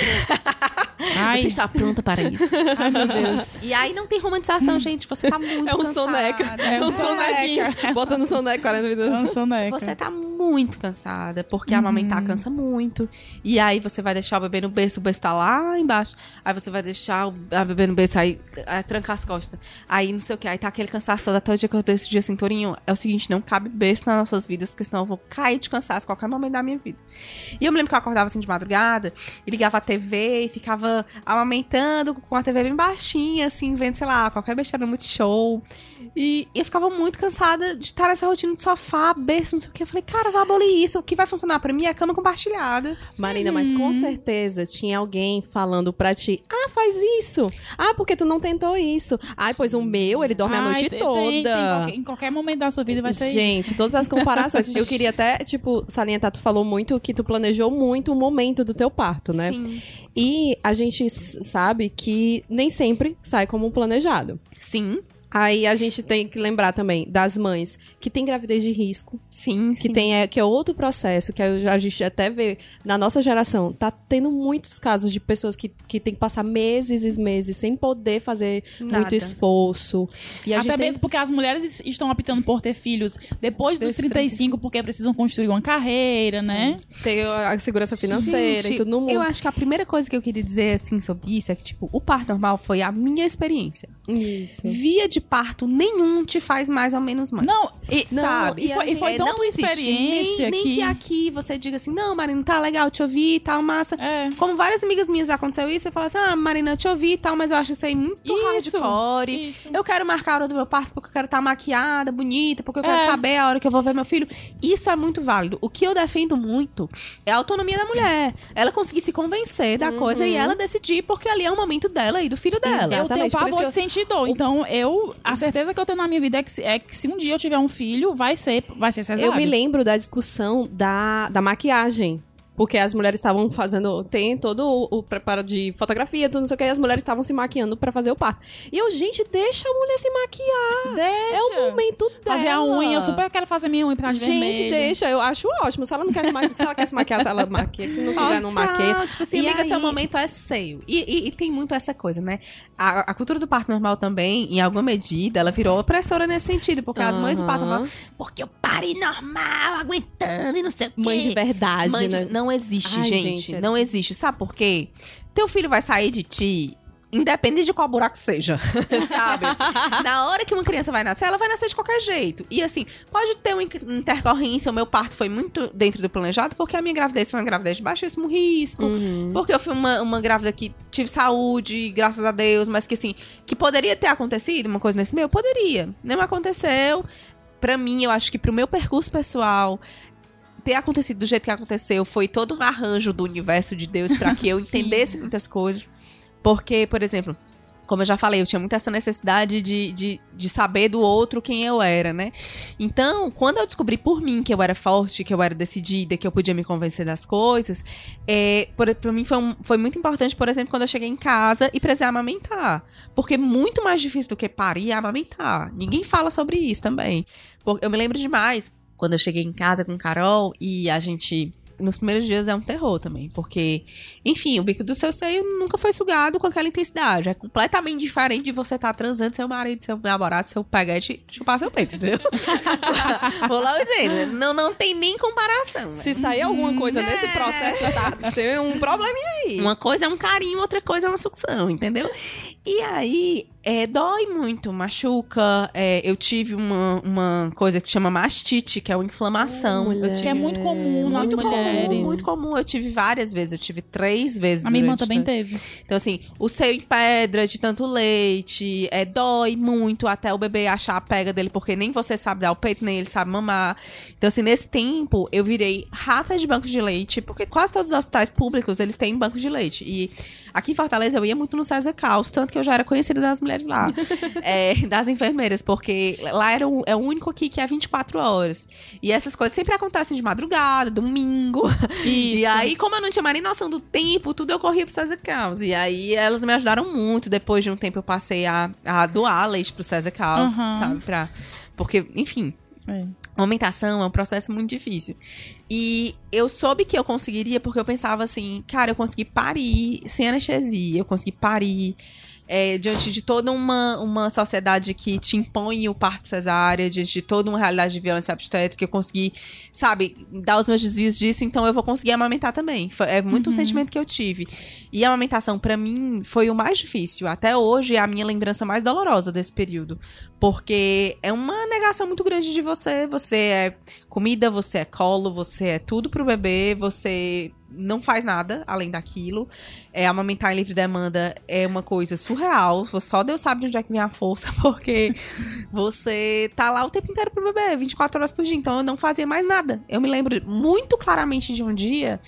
Ai, Você está pronta para isso? ai, meu Deus. E aí não tem romantização, gente. Você tá muito É um cansada. soneca. É É um um sonequinho. Bota no soneca 40 minutos. É um soneca. Você tá muito cansada, porque amamentar cansa muito. E aí você vai deixar o bebê no berço, o berço tá lá embaixo. Aí você vai deixar o a bebê no berço, aí, aí trancar as costas. Aí não sei o que, aí tá aquele cansaço todo até o dia que eu decidi assim, Torinho, é o seguinte, não cabe berço nas nossas vidas, porque senão eu vou cair de cansaço a qualquer momento da minha vida. E eu me lembro que eu acordava assim de madrugada, e ligava a TV, e ficava amamentando com a TV bem baixinha, assim, vendo, sei lá, qualquer besteira no Multishow. E eu ficava muito cansada de estar nessa rotina de sofá, berço, não sei o que. Eu falei, cara, vai abolir isso. O que vai funcionar pra mim é a cama compartilhada. Marina, mas com certeza tinha alguém falando pra ti: Ah, faz isso. Ah, porque tu não tentou isso. Ai, pois o meu, ele dorme a Ai, noite tem- toda. tem- tem em, qualquer, em qualquer momento da sua vida vai ter Gente, isso. todas as comparações. Eu queria até, tipo, salientar, tu falou muito que tu planejou muito o momento do teu parto, né? Sim. E a gente sabe que nem sempre sai como planejado. Sim. Aí a gente tem que lembrar também das mães que tem gravidez de risco, Sim, que tem é, que é outro processo que a gente até vê na nossa geração. Tá tendo muitos casos de pessoas que, que tem que passar meses e meses sem poder fazer Nada. muito esforço. E Até gente tem mesmo porque as mulheres es- estão optando por ter filhos depois dos Dos 35, porque precisam construir uma carreira, né? tem a segurança financeira Gente, e tudo no mundo. Eu acho que a primeira coisa que eu queria dizer, assim, sobre isso é que, tipo, o parto normal foi a minha experiência. Isso. Via de parto nenhum te faz mais ou menos mãe. Não, e, sabe? e foi, e foi É, tão não tua experiência nem, nem que... que... aqui você diga assim, não, Marina, tá legal, te ouvi e tal, massa. É. Como várias amigas minhas já aconteceu isso, eu falo assim, ah, Marina, eu te ouvi e tal, mas eu acho isso aí muito Isso, hardcore. isso. Eu quero marcar a hora do meu parto porque eu quero estar maquiada, bonita, porque eu É. quero saber a hora que eu vou ver meu filho. Isso é muito válido. O que eu defendo muito é a autonomia da mulher. Ela conseguir se convencer da coisa e ela decidir, porque ali é o momento dela e do filho dela. Eu tenho isso pavor de sentir dor. Então, eu... A certeza que eu tenho na minha vida é que, se- é que se um dia eu tiver um filho, vai ser, vai ser cesárea. Eu me lembro da discussão da, da maquiagem. Porque as mulheres estavam fazendo. Tem todo o, o preparo de fotografia, tudo não sei o que, e as mulheres estavam se maquiando pra fazer o parto. E eu, gente, deixa a mulher se maquiar. Deixa. É o momento dela. Fazer a unha, eu super quero fazer minha unha pra de Gente, vermelho. deixa, eu acho ótimo. Se ela não quer se maquiar, se ela quer se maquiar, se ela maquia. Se não quiser, não maquia. Não, tipo assim, E amiga, aí- seu momento é seu. E, e- e tem muito essa coisa, né? A, a cultura do parto normal também, em alguma medida, ela virou opressora nesse sentido. Porque as mães do parto normal, porque eu parei normal, aguentando e não sei o quê. Mãe de verdade, Mãe de- né? Não existe, Ai, gente. gente, é- Não existe. Sabe por quê? Teu filho vai sair de ti. Independente de qual buraco seja, sabe? Na hora que uma criança vai nascer, ela vai nascer de qualquer jeito. E assim, pode ter uma in- intercorrência. O meu parto foi muito dentro do planejado, porque a minha gravidez foi uma gravidez de baixíssimo risco. Uhum. Porque eu fui uma, uma grávida que tive saúde, graças a Deus, mas que assim, que poderia ter acontecido uma coisa nesse meu? Poderia. Não aconteceu. Pra mim, eu acho que pro meu percurso pessoal, ter acontecido do jeito que aconteceu foi todo um arranjo do universo de Deus pra que eu entendesse muitas coisas. Porque, por exemplo, como eu já falei, eu tinha muito essa necessidade de, de, de saber do outro quem eu era, né? Então, quando eu descobri por mim que eu era forte, que eu era decidida, que eu podia me convencer das coisas, é, por, pra mim foi, um- foi muito importante, por exemplo, quando eu cheguei em casa e precisei amamentar. Porque é muito mais difícil do que parir é amamentar. Ninguém fala sobre isso também. Eu me lembro demais quando eu cheguei em casa com Carol e a gente. Nos primeiros dias é um terror também, porque, enfim, o bico do seu seio nunca foi sugado com aquela intensidade. É completamente diferente de você estar transando seu marido, seu namorado, seu peguete, chupar seu peito, entendeu? Vou logo dizer, não, não tem nem comparação. né? Se sair alguma coisa nesse processo, tá, tem um probleminha aí. Uma coisa é um carinho, outra coisa é uma sucção, entendeu? E aí, é, dói muito, machuca. É, eu tive uma, uma coisa que chama mastite, que é uma inflamação. Mulher. eu tive Que é muito comum nas muito mulheres. comum, muito comum. Eu tive várias vezes, eu tive três vezes. A minha irmã também teve. Então, assim, o seio em pedra de tanto leite, é, dói muito até o bebê achar a pega dele, porque nem você sabe dar o peito, nem ele sabe mamar. Então, assim, nesse tempo, eu virei rata de banco de leite, porque quase todos os hospitais públicos, eles têm banco de leite. E aqui em Fortaleza, eu ia muito no César Caos, tanto que eu já era conhecida das mulheres lá, é, das enfermeiras, porque lá era o, é o único aqui que é 24 horas. E essas coisas sempre acontecem de madrugada, domingo. E Isso. aí, como eu não tinha mais nem noção do tempo, tudo eu corria pro César Caos. E aí, elas me ajudaram muito. Depois de um tempo, eu passei a, a doar leite pro César Caos, Aham. sabe? Pra... Porque, enfim, É. Amamentação é um processo muito difícil. E eu soube que eu conseguiria porque eu pensava assim, cara, eu consegui parir sem anestesia, eu consegui parir é, diante de toda uma, uma sociedade que te impõe o parto cesárea, diante de toda uma realidade de violência obstétrica, eu consegui, sabe, dar os meus desvios disso, então eu vou conseguir amamentar também. Foi- É muito um sentimento que eu tive. E a amamentação, pra mim, foi o mais difícil. Até hoje é a minha lembrança mais dolorosa desse período. Porque é uma negação muito grande de você. Você é comida, você é colo, você é tudo pro bebê, você não faz nada além daquilo. É, amamentar em livre demanda é uma coisa surreal. Só Deus sabe de onde é que vem a força, porque você tá lá o tempo inteiro pro bebê, 24 horas por dia. Então eu não fazia mais nada. Eu me lembro muito claramente de um dia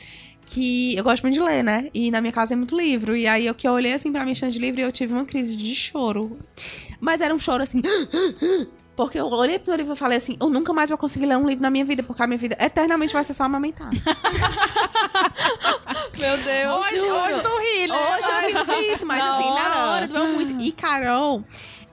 que eu gosto muito de ler, né? E na minha casa é muito livro. E aí eu que eu olhei assim pra minha estante de livro e eu tive uma crise de choro. Mas era um choro assim. Porque eu olhei pro livro e falei assim: eu nunca mais vou conseguir ler um livro na minha vida, porque a minha vida eternamente vai ser só amamentar. Meu Deus. Hoje, hoje tu ri, né? Hoje eu fiz disso, mas Na assim, na hora. hora doeu muito. E Carol,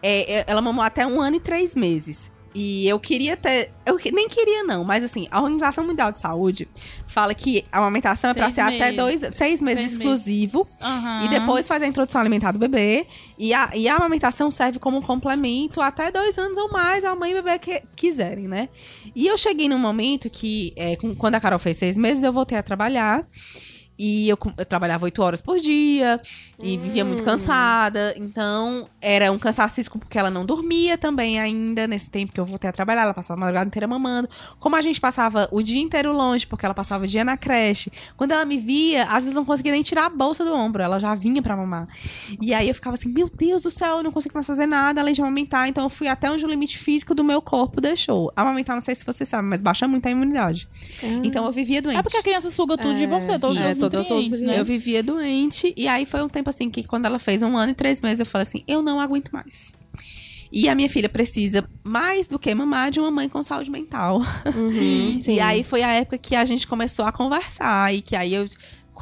é, é, ela mamou até um ano e três meses. E eu queria ter. Eu nem queria, não, mas assim, a Organização Mundial de Saúde fala que a amamentação é pra Seis ser até meses. dois, seis meses Seis exclusivo. Aham. E depois faz a introdução alimentar do bebê. E a, e a amamentação serve como um complemento até dois anos ou mais a mãe e o bebê que quiserem, né? E eu cheguei num momento que, é, com- quando a Carol fez seis meses, eu voltei a trabalhar. E eu, com- eu trabalhava oito horas por dia e vivia muito cansada. Então, era um cansaço físico porque ela não dormia também ainda nesse tempo que eu voltei a trabalhar. Ela passava a madrugada inteira mamando. Como a gente passava o dia inteiro longe, porque ela passava o dia na creche. Quando ela me via, às vezes não conseguia nem tirar a bolsa do ombro. Ela já vinha pra mamar. E aí eu ficava assim, meu Deus do céu, eu não consigo mais fazer nada além de amamentar. Então eu fui até onde o limite físico do meu corpo deixou. Amamentar, não sei se você sabe, mas baixa muito a imunidade. Então eu vivia doente. É porque a criança suga tudo de É, você, todos é, os nutrientes, né? Eu vivia doente. E aí foi um tempo assim que quando ela fez um ano e três meses, eu falei assim: eu não aguento mais. E a minha filha precisa, mais do que mamar, de uma mãe com saúde mental. Uhum, sim. E aí foi a época que a gente começou a conversar e que aí eu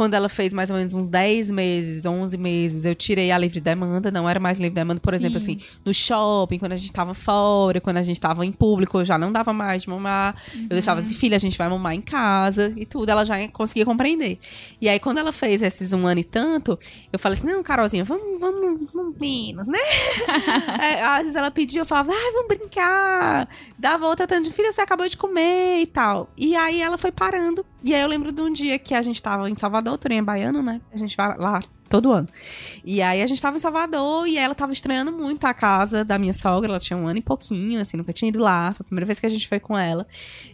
quando ela fez mais ou menos uns 10 meses, 11 meses, eu tirei a livre demanda, não era mais livre demanda, por Sim. exemplo, assim, no shopping, quando a gente tava fora, quando a gente tava em público, eu já não dava mais de mamar. Eu deixava assim, filha, a gente vai mamar em casa e tudo, ela já conseguia compreender. E aí, quando ela fez esses um ano e tanto, eu falei assim, não, Carolzinha, vamos, vamos, vamos menos, né? É, às vezes ela pedia, eu falava, ai, vamos brincar. Dava outra tanto de filha, você acabou de comer e tal. E aí ela foi parando. E aí eu lembro de um dia que a gente tava em Salvador, É baiano, né? A gente vai lá todo ano. E aí a gente tava em Salvador e ela tava estranhando muito a casa da minha sogra. Ela tinha um ano e pouquinho, assim, nunca tinha ido lá. Foi a primeira vez que a gente foi com ela.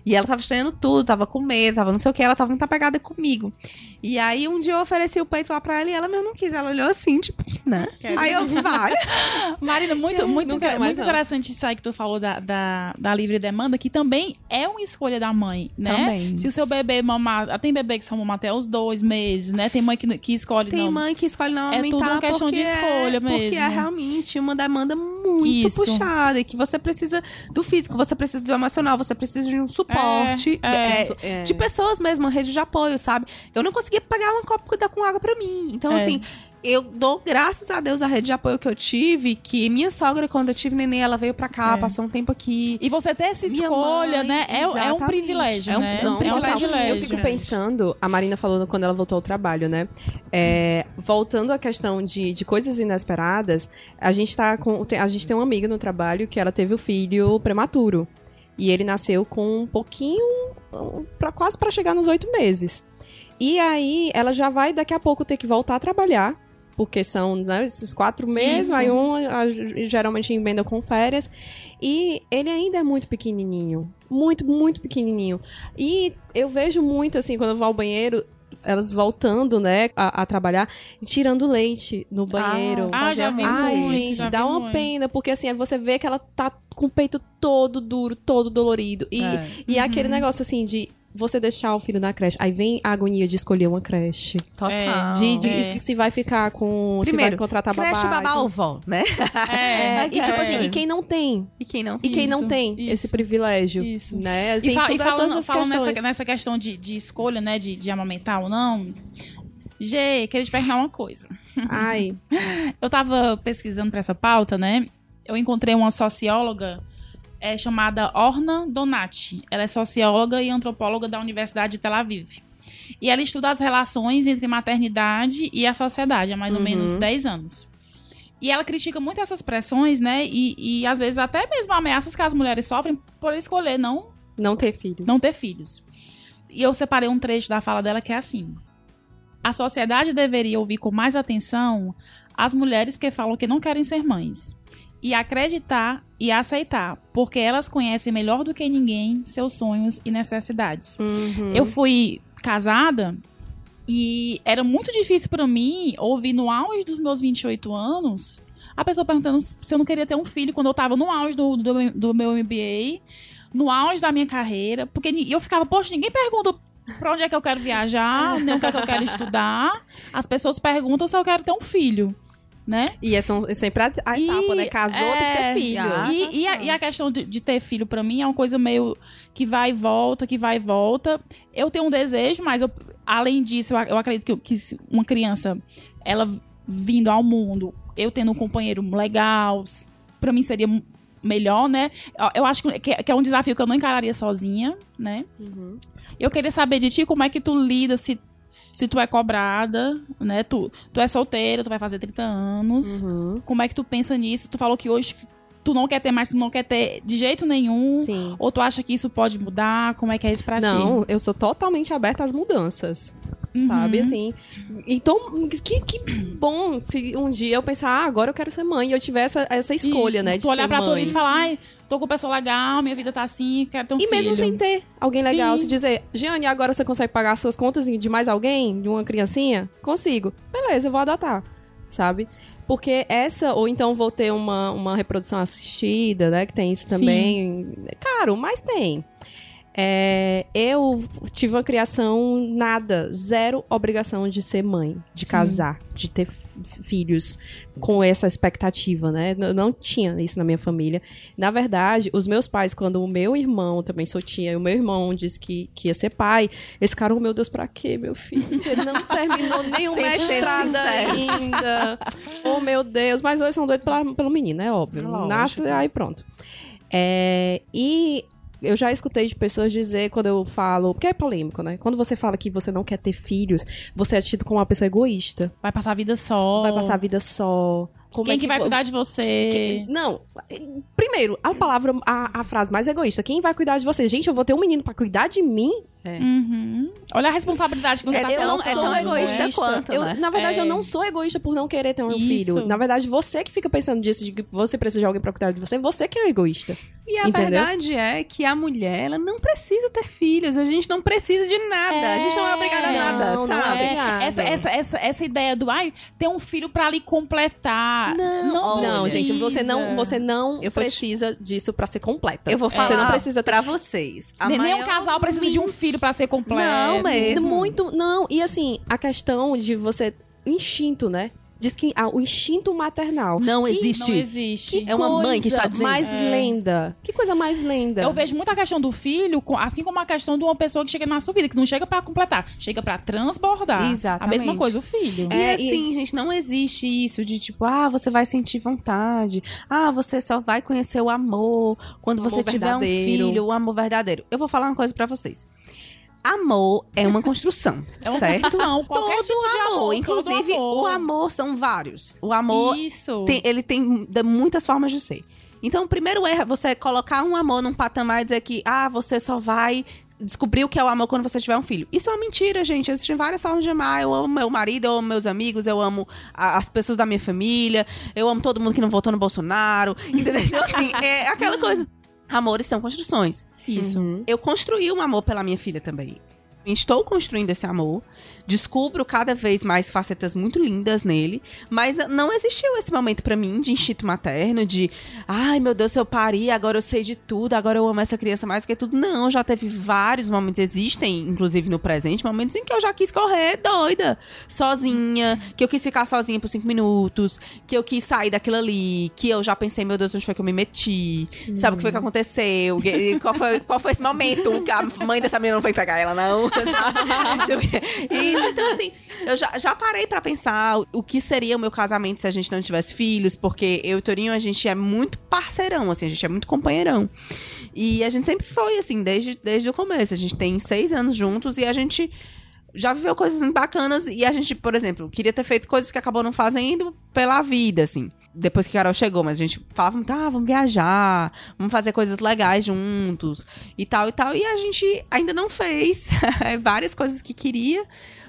E ela tava estranhando tudo, tava com medo, tava não sei o que, ela tava muito apegada comigo. E aí um dia eu ofereci o peito lá pra ela e ela, meu, não quis. Ela olhou assim, tipo, né? Quero. Aí eu, vai. Marina, muito, muito, muito não. interessante isso aí que tu falou da, da, da livre demanda, que também é uma escolha da mãe, né? Também. Se o seu bebê mamar. Tem bebê que são mamar até os dois meses, né? Tem mãe que, que escolhe Tem não. mãe que escolhe não É aumentar tudo uma questão de porque escolha é, Porque é mesmo. realmente uma demanda muito Isso. puxada e que você precisa do físico, você precisa do emocional, você precisa de um suporte. É, é. é, é. de pessoas mesmo, uma rede de apoio, sabe? Eu não conseguia pagar um copo da- com água pra mim. Então, É. assim, eu dou graças a Deus a rede de apoio que eu tive, que minha sogra, quando eu tive neném, ela veio pra cá, É. passou um tempo aqui. E você ter essa Minha escolha, mãe, né? É, é um privilégio, É um- né? é um é um privilégio privilégio. Eu fico pensando, a Marina falou quando ela voltou ao trabalho, né? É, voltando à questão de, de coisas inesperadas, a gente tá com. tem- A gente tem uma amiga no trabalho que ela teve o filho prematuro. E ele nasceu com um pouquinho. Pra, quase para chegar nos oito meses. E aí ela já vai daqui a pouco ter que voltar a trabalhar. Porque são né, esses quatro meses, Isso. aí um a- geralmente emenda com férias. E ele ainda é muito pequenininho. Muito, muito pequenininho. E eu vejo muito, assim, quando eu vou ao banheiro, elas voltando, né, a, a trabalhar, tirando leite no banheiro. Ah, já vi Ai, muito, gente, dá uma muito. pena, porque assim, você vê que ela tá com o peito todo duro, todo dolorido. E, É. e aquele negócio assim de você deixar o filho na creche. Aí vem a agonia de escolher uma creche. Total. De, de- É. se vai ficar com. se vai Primeiro, contratar babá. Creche babá e ou vó, né? É, É, e tipo assim, e quem não tem? E quem não? E quem não Isso, tem isso. esse privilégio? Isso. Né? E, Tem fa- e tudo- todas falando, falando questões. nessa, nessa questão de, de escolha, né, de, de amamentar ou não, Gê, queria te perguntar uma coisa. Ai. Eu tava pesquisando pra essa pauta, né? Eu encontrei uma socióloga é, chamada Orna Donati. Ela é socióloga e antropóloga da Universidade de Tel Aviv. E ela estuda as relações entre maternidade e a sociedade há mais ou Uhum. menos 10 anos. E ela critica muito essas pressões, né? E, e às vezes até mesmo ameaças que as mulheres sofrem por escolher não Não ter filhos. não ter filhos. E eu separei um trecho da fala dela que é assim: A sociedade deveria ouvir com mais atenção as mulheres que falam que não querem ser mães e acreditar e aceitar, porque elas conhecem melhor do que ninguém seus sonhos e necessidades. Uhum. Eu fui casada e era muito difícil pra mim ouvir no auge dos meus 28 anos a pessoa perguntando se eu não queria ter um filho quando eu tava no auge do, do, do meu MBA, no auge da minha carreira, porque eu ficava, poxa, ninguém pergunta pra onde é que eu quero viajar, nem o que é que eu quero estudar. As pessoas perguntam se eu quero ter um filho, né? E é são- é sempre a, a E- etapa, né? Casou, tem que é, ter filho. Ah, E, e a, e a questão de, de ter filho pra mim é uma coisa meio que vai e volta, que vai e volta. Eu tenho um desejo, mas eu- além disso, eu, eu acredito que, que uma criança, ela vindo ao mundo, eu tendo um companheiro legal, pra mim seria melhor, né? Eu- Eu acho que, que é um desafio que eu não encararia sozinha, né? Uhum. Eu queria saber de ti como é que tu lida se, se tu é cobrada, né? Tu, tu é solteira, tu vai fazer 30 anos. Uhum. Como é que tu pensa nisso? Tu falou que hoje tu não quer ter mais, tu não quer ter de jeito nenhum. Sim. Ou tu acha que isso pode mudar? Como é que é isso pra ti? Não, eu sou totalmente aberta às mudanças. Uhum. Sabe, assim. Então, que, que bom se um dia eu pensar, ah, agora eu quero ser mãe. E eu tiver essa, essa escolha, Isso. né? De Tu olhar ser pra tua mãe. vida e falar, ai, tô com uma pessoa legal, minha vida tá assim, quero ter um E filho. mesmo sem ter alguém legal, Sim. se dizer, Giane, agora você consegue pagar as suas contas de mais alguém? De uma criancinha? Consigo. Beleza, eu vou adotar. Sabe? Porque essa, ou então vou ter uma, uma reprodução assistida, né? Que tem isso também. Caro, mas tem. É, eu tive uma criação nada, zero obrigação de ser mãe, de Sim. casar, de ter filhos com essa expectativa, né? N- não tinha isso na minha família. Na verdade, os meus pais, quando o meu irmão também soltinha, e o meu irmão disse que, que ia ser pai, eles ficaram, oh, meu Deus, pra quê, meu filho? Você não terminou ser mestrado ainda. oh, meu Deus. Mas hoje são doidos pelo menino, é óbvio. Lógico. Nasce, aí pronto. É, e eu já escutei de pessoas dizer quando eu falo, porque é polêmico, né? Quando você fala que você não quer ter filhos, você é tido como uma pessoa egoísta. Vai passar a vida só. Vai passar a vida só. Como Quem é que, vai cuidar de você? que- Não, primeiro, a palavra, a, a frase mais egoísta. Quem vai cuidar de você? Gente, eu vou ter um menino pra cuidar de mim? Uhum. Olha a responsabilidade que você É, tá eu não- é tão né? egoísta quanto, Eu- né? Na verdade, É. eu não sou egoísta por não querer ter um Isso. filho. Na verdade, você que fica pensando disso, de que você precisa de alguém pra cuidar de você, você que é egoísta. E a Entendeu? verdade é que a mulher, ela não precisa ter filhos. A gente não precisa de nada. a gente não é obrigada a nada, não, não é sabe? obrigada. Essa, essa, essa, essa ideia do, ai, ter um filho pra lhe completar. Não, Não, Olha. gente, você não, você não Eu vou te- precisa disso pra ser completa. Eu vou falar Você não precisa pra vocês. A Nem- maior casal precisa de um filho pra ser completo. Não, mesmo. muito, não. E assim, a questão de você instinto, né? Diz que ah, o instinto maternal. Não Não existe. existe. É uma mãe que está dizendo. mais É. lenda. Que coisa mais lenda. Eu vejo muito a questão do filho, com- assim como a questão de uma pessoa que chega na sua vida, que não chega pra completar, chega pra transbordar. Exatamente. A mesma coisa, o filho. E É, assim, gente, não existe isso de tipo, ah, você vai sentir vontade. Ah, você só vai conhecer o amor quando O você amor tiver um verdadeiro. filho, o amor verdadeiro. Eu vou falar uma coisa pra vocês. Amor é uma construção, É uma certo? construção, qualquer Todo tipo de amor. inclusive todo o amor são vários. O amor Isso. tem- ele tem de- muitas formas de ser. Então, o primeiro erro é você colocar um amor num patamar e dizer que, ah, você só vai descobrir o que é o amor quando você tiver um filho. Isso é uma mentira, gente. Existem várias formas de amar. Eu amo meu marido, eu amo meus amigos, eu amo a- as pessoas da minha família, eu amo todo mundo que não votou no Bolsonaro. Entendeu? Então, assim, é aquela coisa. Amores são construções. Isso. Uhum. Eu construí um amor pela minha filha também. Estou construindo esse amor. Descubro cada vez mais facetas muito lindas nele. Mas não existiu esse momento pra mim de instinto materno, de ai meu Deus, eu pari, agora eu sei de tudo, agora eu amo essa criança mais que tudo. Não, já teve vários momentos, existem, inclusive no presente, momentos em que eu já quis correr doida, sozinha, que eu quis ficar sozinha por cinco minutos, que eu quis sair daquilo ali, que eu já pensei, meu Deus, onde foi que eu me meti? Sabe o que foi que aconteceu? Que- Qual foi, qual foi esse momento que a mãe dessa menina não foi pegar ela, não? Sabe? Ver. Então assim, eu já, já parei pra pensar o, que seria o meu casamento se a gente não tivesse filhos, porque eu e Torinho, a gente é muito parceirão, assim, a gente é muito companheirão. E a gente sempre foi, assim, desde, desde o começo. A gente tem seis anos juntos e a gente já viveu coisas muito bacanas e a gente, por exemplo, queria ter feito coisas que acabou não fazendo pela vida, assim. Depois que Carol chegou, mas a gente falava muito, ah, vamos viajar, vamos fazer coisas legais juntos e tal e tal. E a gente ainda não fez várias coisas que queria,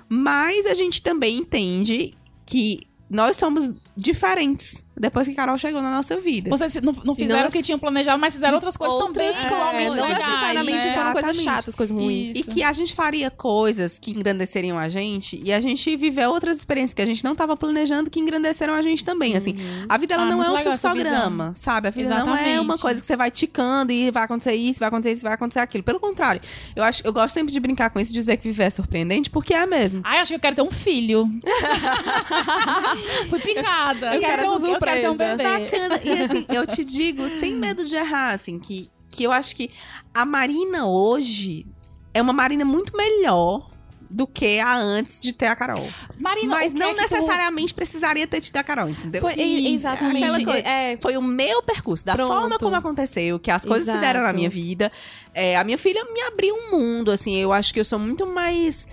mas a gente também entende que nós somos diferentes depois que Carol chegou na nossa vida. Vocês não, não fizeram não- o que tinham planejado, mas fizeram outras coisas Outras também igualmente não legais, necessariamente né? foram coisas Exatamente. chatas, coisas ruins. Isso. E que a gente faria coisas que engrandeceriam a gente e a gente viveu outras experiências que a gente não estava planejando que engrandeceram a gente também, assim. A vida ela Ah, não é um fluxograma, sabe? A vida não é Exatamente. uma coisa que você vai ticando e vai acontecer isso, vai acontecer isso, vai acontecer aquilo. Pelo contrário, eu acho, eu gosto sempre de brincar com isso, de dizer que viver é surpreendente, porque é mesmo. Ai, acho que eu quero ter um filho. Fui picada. Eu quero um, eu quero ter um surpresa. bebê. Bacana. E assim, eu te digo, sem medo de errar, assim, que, que eu acho que a Marina hoje é uma Marina muito melhor do que a antes de ter a Carol. Marina, Mas não é que tu- necessariamente precisaria ter tido a Carol, entendeu? Foi, Sim, exatamente. É, Foi o meu percurso, da Pronto. forma como aconteceu, que as coisas se deram na Exato. minha vida. É, a minha filha me abriu um mundo, assim, eu acho que eu sou muito mais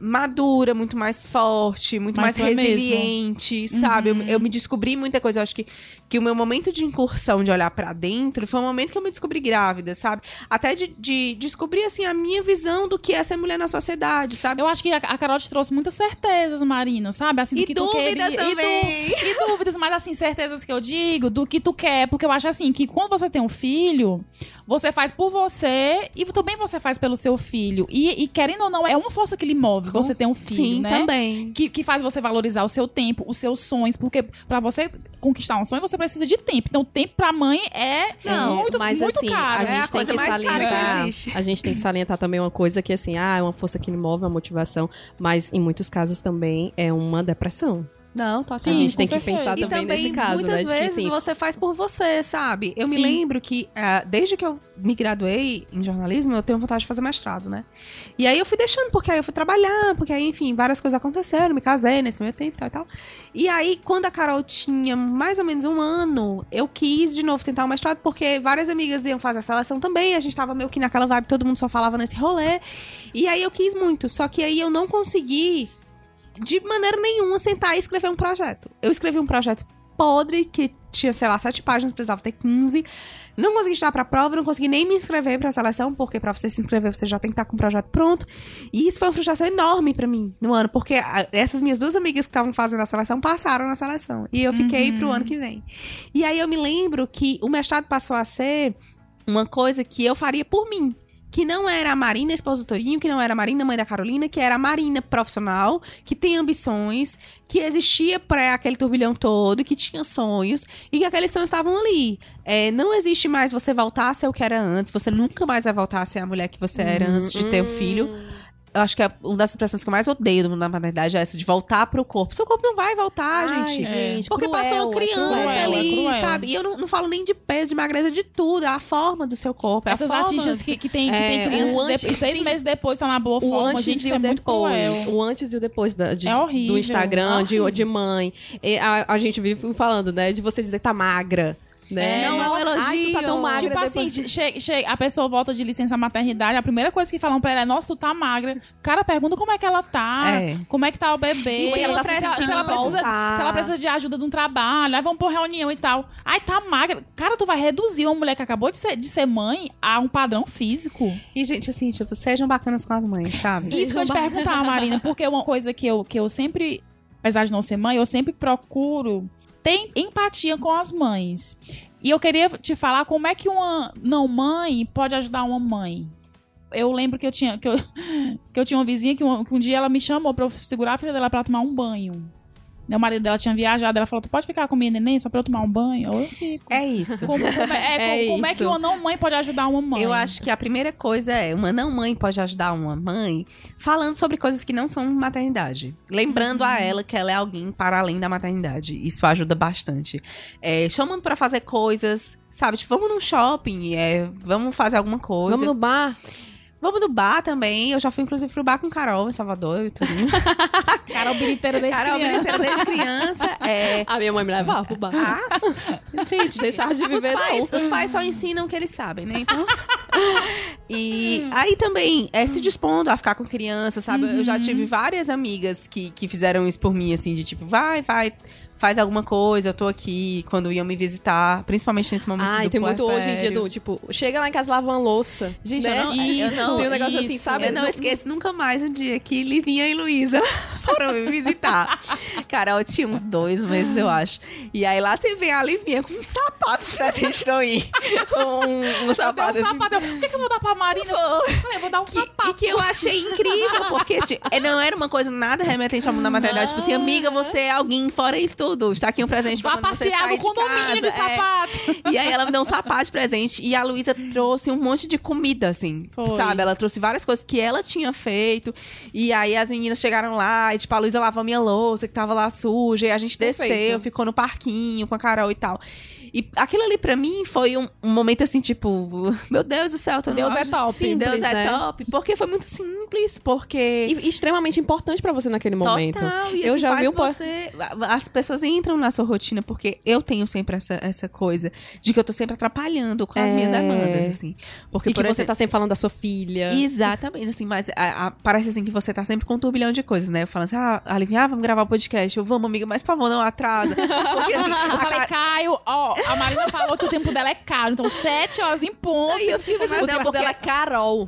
madura, muito mais forte, muito Mas mais tu é mesmo. resiliente, sabe? Eu, Uhum. eu me descobri muita coisa. Eu acho que, que o meu momento de incursão, de olhar pra dentro, foi o momento que eu me descobri grávida, sabe? Até de, de descobrir, assim, a minha visão do que é ser mulher na sociedade, sabe? Eu acho que a, a Carol te trouxe muitas certezas, Marina, sabe? Assim, do E que tu dúvidas queria. E, também. e dúvidas, mas assim, certezas que eu digo do que tu quer. Porque eu acho assim, que quando você tem um filho, você faz por você e também você faz pelo seu filho. E, e querendo ou não, é uma força que lhe move. Você tem um filho, Sim, né? também. Que, que faz você valorizar o seu tempo, os seus sonhos, porque pra você conquistar um sonho, você precisa de tempo. Então, tempo pra mãe é Não, muito, mas muito assim, caro. a gente É a tem coisa que mais cara que salientar. existe. A gente tem que salientar também uma coisa que assim, ah, é uma força que me move, uma motivação, mas em muitos casos também é uma depressão. Não, tô a Sim, gente com tem que pensar também, também, nesse caso, muitas né? Que, vezes assim, você faz por você, sabe? Eu me Sim. lembro que, ah, desde que eu me graduei em jornalismo, eu tenho vontade de fazer mestrado, né? E aí eu fui deixando, porque aí eu fui trabalhar, porque aí, enfim, várias coisas aconteceram, me casei nesse meio tempo e tal e tal. E aí, quando a Carol tinha mais ou menos um ano, eu quis de novo tentar o mestrado, porque várias amigas iam fazer a seleção também, a gente tava meio que naquela vibe, todo mundo só falava nesse rolê. E aí eu quis muito, só que aí eu não consegui de maneira nenhuma sentar e escrever um projeto. Eu escrevi um projeto podre, que tinha, sei lá, sete páginas, precisava ter 15. Não consegui estudar pra prova, não consegui nem me inscrever pra seleção, porque pra você se inscrever você já tem que estar com o projeto pronto. E isso foi uma frustração enorme pra mim no ano, porque essas minhas duas amigas que estavam fazendo a seleção passaram na seleção. E eu fiquei Uhum. pro ano que vem. E aí eu me lembro que o mestrado passou a ser uma coisa que eu faria por mim. Que não era a Marina, esposa do Torinho, que não era a Marina, mãe da Carolina, que era a Marina profissional, que tem ambições, que existia pra aquele turbilhão todo, que tinha sonhos, e que aqueles sonhos estavam ali. É, não existe mais você voltar a ser o que era antes, você nunca mais vai voltar a ser a mulher que você era antes de ter um filho. Eu acho que é uma das expressões que eu mais odeio do mundo da maternidade é essa de voltar pro corpo. Seu corpo não vai voltar, Ai, gente. gente, Porque cruel, passou uma é criança cruel, é ali, cruel. sabe? E eu não, não falo nem de peso, de magreza, de tudo. É a forma do seu corpo. É Essas forma... artistas que, que tem, que É, tem crianças antes- seis gente, meses depois tá na boa O forma, antes gente, e é o muito depois. cruel. O antes e o depois da, de- É horrível. do Instagram, de, de mãe. E a, a gente vive falando, né? De você dizer tá magra. Né? É, não, é um Ai, tu tá elogio. tão magra. Tipo assim, che- che- a pessoa volta de licença maternidade, a primeira coisa que falam pra ela é, nossa, tu tá magra. O cara pergunta como é que ela tá, É. como é que tá o bebê, E é ela tá se se, ela- se sentindo ela precisa, se ela precisa de ajuda de um trabalho, aí vamos por reunião e tal. Ai, tá magra. Cara, tu vai reduzir uma mulher que acabou de ser, de ser mãe a um padrão físico. E, gente, assim, tipo, sejam bacanas com as mães, sabe? Isso que eu ia te perguntar, Marina, porque uma coisa que eu, que eu sempre, apesar de não ser mãe, eu sempre procuro ter empatia com as mães. E eu queria te falar como é que uma não mãe pode ajudar uma mãe. Eu lembro que eu tinha, que eu, que eu tinha uma vizinha que um, que um dia ela me chamou eu segurar a filha dela pra tomar um banho. Meu marido dela tinha viajado, ela falou: Tu pode ficar com minha neném só pra eu tomar um banho? Eu fico. É isso. Como, como é, É como, como é isso. que uma não mãe pode ajudar uma mãe? Eu acho que a primeira coisa é, uma não mãe pode ajudar uma mãe falando sobre coisas que não são maternidade. Lembrando a ela que ela é alguém para além da maternidade. Isso ajuda bastante. É, chamando pra fazer coisas, sabe? Tipo, vamos num shopping, é, vamos fazer alguma coisa. Vamos no bar. Vamos no bar também. Eu já fui, inclusive, pro bar com Carol em Salvador e tudo. Carol Biriteira desde Carol criança. Briteira desde criança. É, A minha mãe me levava pro bar. Ah, gente, Deixar de viver, os pais, os pais só ensinam o que eles sabem, né? Então. E aí também, é se dispondo a ficar com criança, sabe? Eu já tive várias amigas que, que fizeram isso por mim, assim, de tipo, vai, vai, faz alguma coisa, eu tô aqui quando iam me visitar, principalmente nesse momento Ai, do tem muito hoje em dia do, tipo, chega lá em casa, lava uma louça. Gente, né? eu não, eu Isso, não, Tem um negócio assim, isso. sabe? eu não esqueço nunca mais um dia que Livinha e Luísa foram me visitar. Carol tinha uns dois meses, eu acho. E aí lá você vê a Livinha com sapatos pra gente não ir. Um, um Eu sapato um assim. sapato. Eu, O que, que eu vou dar pra Marina? Eu falei, eu vou dar um Que- sapato. e que eu achei incrível, porque tipo, é, não era uma coisa nada remetente mundo da maternidade. Tipo assim, amiga, você é alguém fora isso tudo. Está aqui um presente pra Vá passear no condomínio de, casa. É. sapato. E aí ela me deu um sapato de presente. E a Luísa trouxe um monte de comida, assim. Foi. Sabe? Ela trouxe várias coisas que ela tinha feito. E aí as meninas chegaram lá e, tipo, a Luísa lavou minha louça, que tava lá suja. E a gente Perfeito. desceu, ficou no parquinho com a Carol e tal. E aquilo ali pra mim foi um, um momento assim, tipo, meu Deus do céu, tô Deus é auge. top. Sim, Deus é né? top. Porque foi muito simples, porque. E extremamente importante pra você naquele momento. Total, e Eu assim, já vi um você... As pessoas entram na sua rotina, porque eu tenho sempre essa, essa coisa de que eu tô sempre atrapalhando com as É. minhas demandas, assim. Porque, E que por você exemplo, tá sempre falando da sua filha. Exatamente, assim, mas a- a- parece assim que você tá sempre com um turbilhão de coisas, né? Eu falo assim, ah, Aline, ah, vamos gravar o podcast. Eu, vamos, amiga, mas por favor, não atrasa. Porque assim, Eu falei, cara- Caio, ó, a Marina falou que o tempo dela é caro. Então, sete horas em ponto. Aí eu fico O assim, tempo porque... dela é Carol.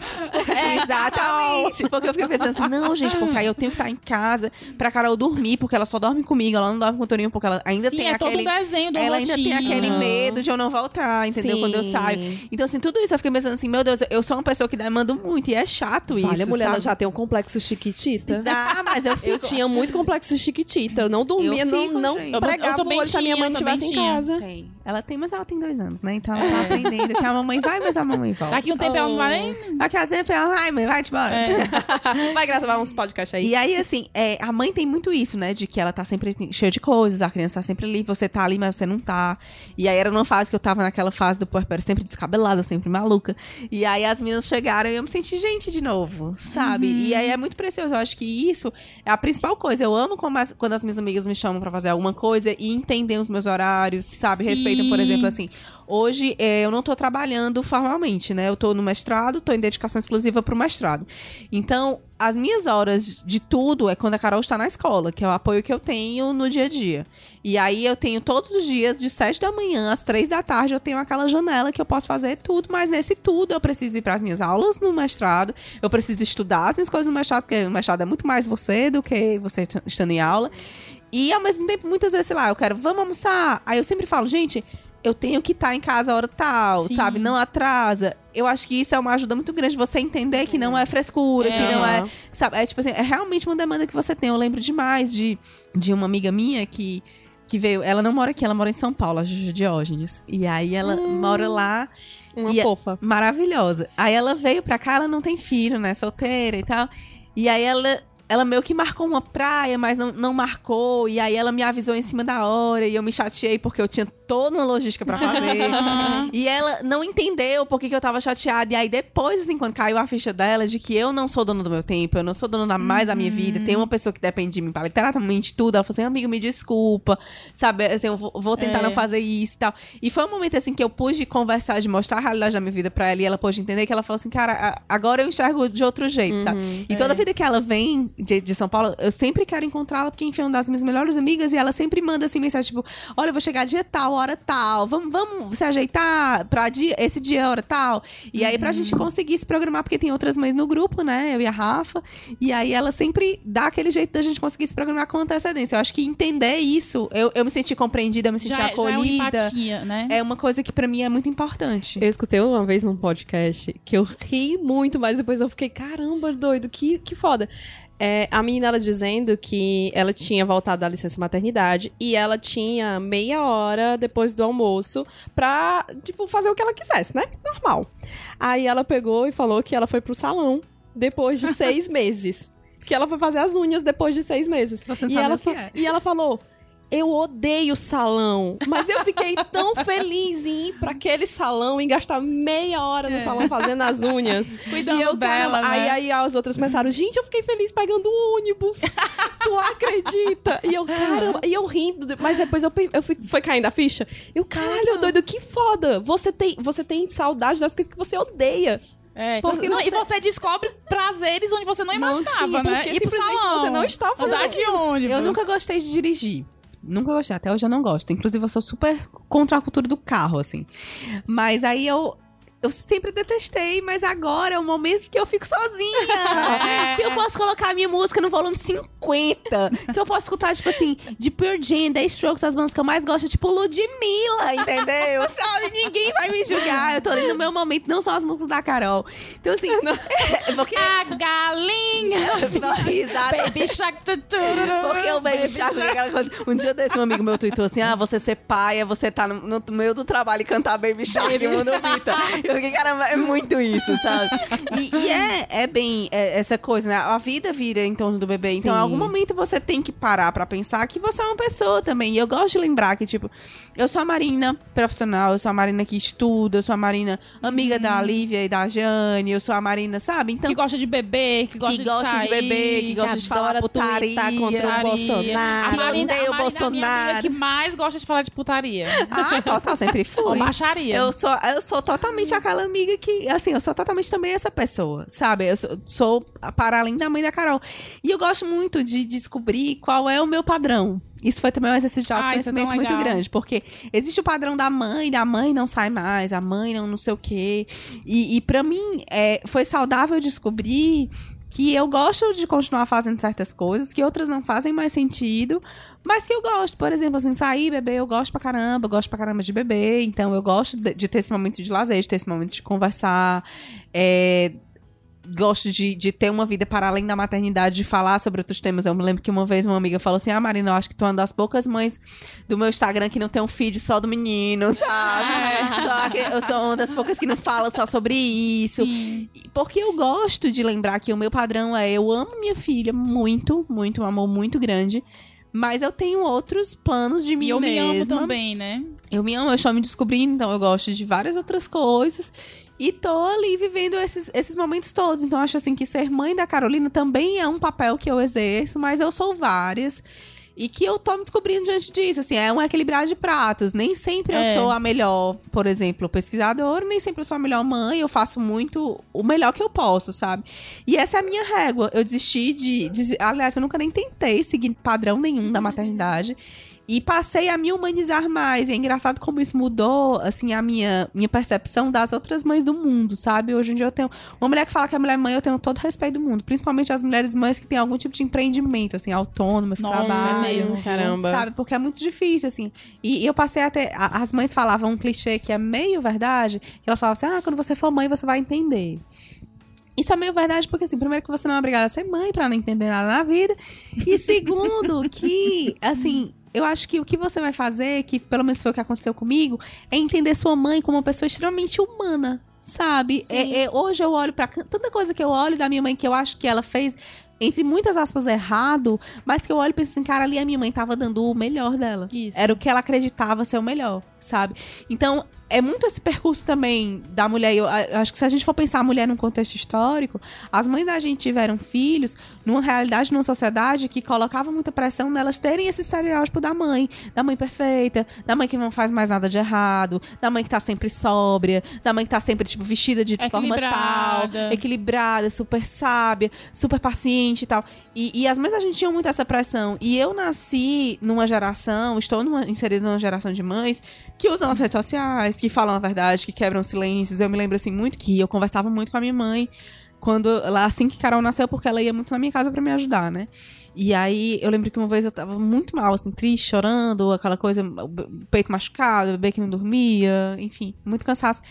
É, Exatamente. Exatamente, porque eu fiquei pensando assim, não, gente, porque aí eu tenho que estar em casa pra Carol dormir, porque ela só dorme comigo, ela não dorme com o Toninho, porque ela ainda Sim, tem é aquele... todo um desenho do ela ainda tem aquele medo de eu não voltar, entendeu? Quando eu Sim. saio. Então, assim, tudo isso eu fiquei pensando assim, meu Deus, eu sou uma pessoa que demanda muito e é chato isso, Olha, a mulher ela sabe? já tem um complexo chiquitita. Dá, mas eu fico... Eu tinha muito complexo chiquitita. Eu não dormia, Eu não, fico, não gente. Eu- pregava eu também o olho se a minha mãe eu também estivesse em casa. Tem. Ela tem, mas ela tem dois anos, né? Então ela É. tá aprendendo que a mamãe vai, mas a mamãe volta. Daqui um tempo ela não vai. Daqui a tempo ela vai, mãe, vai-te embora. É. Vai gravar uns podcasts aí. E aí, assim, é, a mãe tem muito isso, né? De que ela tá sempre cheia de coisas, a criança tá sempre ali, você tá ali, mas você não tá. E aí era numa fase que eu tava naquela fase do puerpério, sempre descabelada, sempre maluca. E aí as meninas chegaram e eu me senti gente de novo, sabe? E aí é muito precioso. Eu acho que isso é a principal coisa. Eu amo as- quando as minhas amigas me chamam pra fazer alguma coisa e entendem os meus horários, sabe? Sim. Respeitam, por exemplo, assim. Hoje é, eu não tô trabalhando formalmente, né? Eu tô no mestrado, tô em dedicação exclusiva pro mestrado. Então, as minhas horas de tudo é quando a Carol está na escola, que é o apoio que eu tenho no dia a dia. E aí eu tenho todos os dias, de 7 da manhã às 3 da tarde, eu tenho aquela janela que eu posso fazer tudo, mas nesse tudo eu preciso ir para as minhas aulas no mestrado, eu preciso estudar as minhas coisas no mestrado, porque o mestrado é muito mais você do que você estando em aula. E ao mesmo tempo, muitas vezes, sei lá, eu quero, vamos almoçar. Aí eu sempre falo, gente, eu tenho que estar em casa a hora tal, Sim. sabe? Não atrasa. Eu acho que isso é uma ajuda muito grande, você entender que não é frescura, que É. não é Aham. Sabe, é tipo assim, é realmente uma demanda que você tem. Eu lembro demais de, de uma amiga minha que, que veio. Ela não mora aqui, ela mora em São Paulo, a Juju Diógenes. E aí ela mora lá, Uma E é- fofa. maravilhosa. Aí ela veio pra cá, ela não tem filho, né? Solteira e tal. E aí ela. Ela meio que marcou uma praia, mas não, não marcou. E aí ela me avisou em cima da hora. E eu me chateei porque eu tinha toda uma logística pra fazer. E ela não entendeu por que, que eu tava chateada. E aí, depois, assim, quando caiu a ficha dela de que eu não sou dona do meu tempo, eu não sou dona da mais da minha vida, tem uma pessoa que depende de mim pra literalmente tudo. Ela falou assim: amigo, me desculpa, sabe? Assim, eu vou, tentar É. não fazer isso e tal. E foi um momento, assim, que eu pude conversar, de mostrar a realidade da minha vida pra ela. E ela pôde entender que ela falou assim: cara, agora eu enxergo de outro jeito, sabe? E toda vida que ela vem de, de São Paulo, eu sempre quero encontrá-la, porque, enfim, é uma das minhas melhores amigas. E ela sempre manda, assim, mensagem tipo: olha, eu vou chegar dia tal, hora tal. Vamos, vamos se ajeitar pra dia, esse dia, hora tal. E aí, pra gente conseguir se programar, porque tem outras mães no grupo, né? Eu e a Rafa. E aí, ela sempre dá aquele jeito da gente conseguir se programar com antecedência. Eu acho que entender isso, eu, eu me senti compreendida, eu me senti Já, é- já é uma acolhida. empatia, né? É uma coisa que pra mim é muito importante. Eu escutei uma vez num podcast que eu ri muito, mas depois eu fiquei, caramba, doido, que, que foda. É, a menina ela dizendo que ela tinha voltado da licença maternidade e ela tinha meia hora depois do almoço pra, tipo, fazer o que ela quisesse, né? Normal. Aí ela pegou e falou que ela foi pro salão depois de seis meses. Que ela foi fazer as unhas depois de seis meses. Você não E sabe ela, o que é. e ela falou: Eu odeio salão, mas eu fiquei tão feliz em ir pra aquele salão e gastar meia hora no salão fazendo as unhas. Cuidando e eu, dela, caramba, né? aí, aí as outras começaram: Gente, eu fiquei feliz pegando o ônibus. tu acredita? E eu, caramba, e eu rindo, mas depois eu, eu fui, foi caindo a ficha. Eu, caralho, doido, que foda. Você tem, você tem saudade das coisas que você odeia. É. Porque Não, você- E você descobre prazeres onde você não Não imaginava, tinha, né? porque Ir pro salão, você não estava Andar de ônibus. Eu nunca gostei de dirigir. Nunca gostei, até hoje eu não gosto. Inclusive, eu sou super contra a cultura do carro, assim. Mas aí eu. Eu sempre detestei, mas agora é o momento que eu fico sozinha. É. Que eu posso colocar a minha música no volume 50. Que eu posso escutar, tipo assim, de Pure Jam, The Strokes, as bandas que eu mais gosto, tipo Ludmilla, entendeu? Sabe? Ninguém vai me julgar. Eu tô ali no meu momento, não são as músicas da Carol. Então, assim. é porque. A galinha. Exato. Baby Shark. tu, tu, tu, tu, Porque o Baby Shark é aquela coisa. Um dia desse, um amigo meu tweetou assim: Ah, você ser pai é você tá no, no meio do trabalho e cantar Baby Shark e mundo Fiquei, caramba, é muito isso, sabe? E, e é, é bem é, essa coisa, né? A vida vira em torno do bebê. Então, Sim. em algum momento você tem que parar pra pensar que você é uma pessoa também. E eu gosto de lembrar que, tipo, eu sou a Marina profissional, eu sou a Marina que estuda, eu sou a Marina amiga da Lívia e da Jane, eu sou a Marina, sabe? Então, Que gosta de beber, que gosta, que gosta de, sair, beber, que gosta de falar putaria. contra o. Bolsonaro. A Que Marina, odeia a o é a Bolsonaro. que mais gosta de falar de putaria. Ah, total, sempre Ou fui. baixaria. Eu sou, eu sou totalmente aquela amiga que, assim, eu sou totalmente também essa pessoa, sabe? Eu sou, sou para além da mãe da Carol. E eu gosto muito de descobrir qual é o meu padrão. Isso foi também um exercício de Ah, isso é muito grande, porque existe o padrão da mãe, da mãe não sai mais, a mãe não não sei o quê. E, e para mim, é, foi saudável descobrir que eu gosto de continuar fazendo certas coisas, que outras não fazem mais sentido, mas que eu gosto. Por exemplo, assim, sair, beber, eu gosto pra caramba, gosto pra caramba de beber, então eu gosto de, de ter esse momento de lazer, de ter esse momento de conversar. É, gosto de, de ter uma vida para além da maternidade, de falar sobre outros temas. Eu me lembro que uma vez uma amiga falou assim: Ah, Marina, eu acho que tu é uma das poucas mães do meu Instagram que não tem um feed só do menino, sabe? Só que eu sou uma das poucas que não fala só sobre isso. Sim. Porque eu gosto de lembrar que o meu padrão é: eu amo minha filha muito, muito, um amor muito grande. Mas eu tenho outros planos de mim E eu me amo mesma. também, né? Eu me amo, eu estou me descobrindo, então eu gosto de várias outras coisas. E tô ali vivendo esses, esses momentos todos. Então, acho assim que ser mãe da Carolina também é um papel que eu exerço, mas eu sou várias. E que eu tô me descobrindo diante disso, assim, é um equilibrar de pratos. Nem sempre eu É. sou a melhor, por exemplo, pesquisadora, nem sempre eu sou a melhor mãe, eu faço muito o melhor que eu posso, sabe? E essa é a minha régua. Eu desisti de, de- Aliás, eu nunca nem tentei seguir padrão nenhum da maternidade. E passei a me humanizar mais. E é engraçado como isso mudou, assim, a minha, minha percepção das outras mães do mundo, sabe? Hoje em dia eu tenho. Uma mulher que fala que é mulher mãe, eu tenho todo o respeito do mundo. Principalmente as mulheres mães que têm algum tipo de empreendimento, assim, autônomas, Nossa, trabalham. é mesmo. Caramba. Sabe? Porque é muito difícil, assim. E, e eu passei até. a- As mães falavam um clichê que é meio verdade, que elas falavam assim: ah, quando você for mãe, você vai entender. Isso é meio verdade, porque, assim, primeiro que você não é obrigada a ser mãe pra não entender nada na vida. E segundo, que, assim, eu acho que o que você vai fazer, que pelo menos foi o que aconteceu comigo, é entender sua mãe como uma pessoa extremamente humana. Sabe? É- é- hoje eu olho pra can- tanta coisa que eu olho da minha mãe que eu acho que ela fez, entre muitas aspas, errado, mas que eu olho e penso assim, cara, ali a minha mãe tava dando o melhor dela. Isso. Era o que ela acreditava ser o melhor, sabe? Então, é muito esse percurso também da mulher. Eu, eu acho que se a gente for pensar a mulher num contexto histórico, as mães da gente tiveram filhos numa realidade, numa sociedade que colocava muita pressão nelas terem esse estereótipo da mãe, da mãe perfeita, da mãe que não faz mais nada de errado, da mãe que tá sempre sóbria, da mãe que tá sempre, tipo, vestida de forma tal, equilibrada, super sábia, super paciente e tal. E, e as mães a gente tinha muito essa pressão. E eu nasci numa geração, estou numa, inserida numa geração de mães que usam as redes sociais, que falam a verdade, que quebram silêncios. Eu me lembro assim muito que eu conversava muito com a minha mãe quando ela assim que Carol nasceu, porque ela ia muito na minha casa pra me ajudar, né? E aí eu lembro que uma vez eu tava muito mal, assim, triste, chorando, aquela coisa, o peito machucado, o bebê que não dormia, enfim, muito cansaço.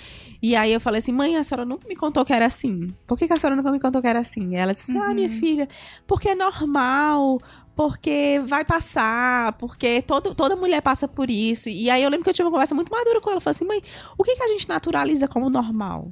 E aí eu falei assim, mãe, a senhora nunca me contou que era assim. Por que, que a senhora nunca me contou que era assim? E ela disse, ah, minha filha, porque é normal, porque vai passar, porque todo, toda mulher passa por isso. E aí eu lembro que eu tive uma conversa muito madura com ela. Eu falei assim, mãe, o que, que a gente naturaliza como normal?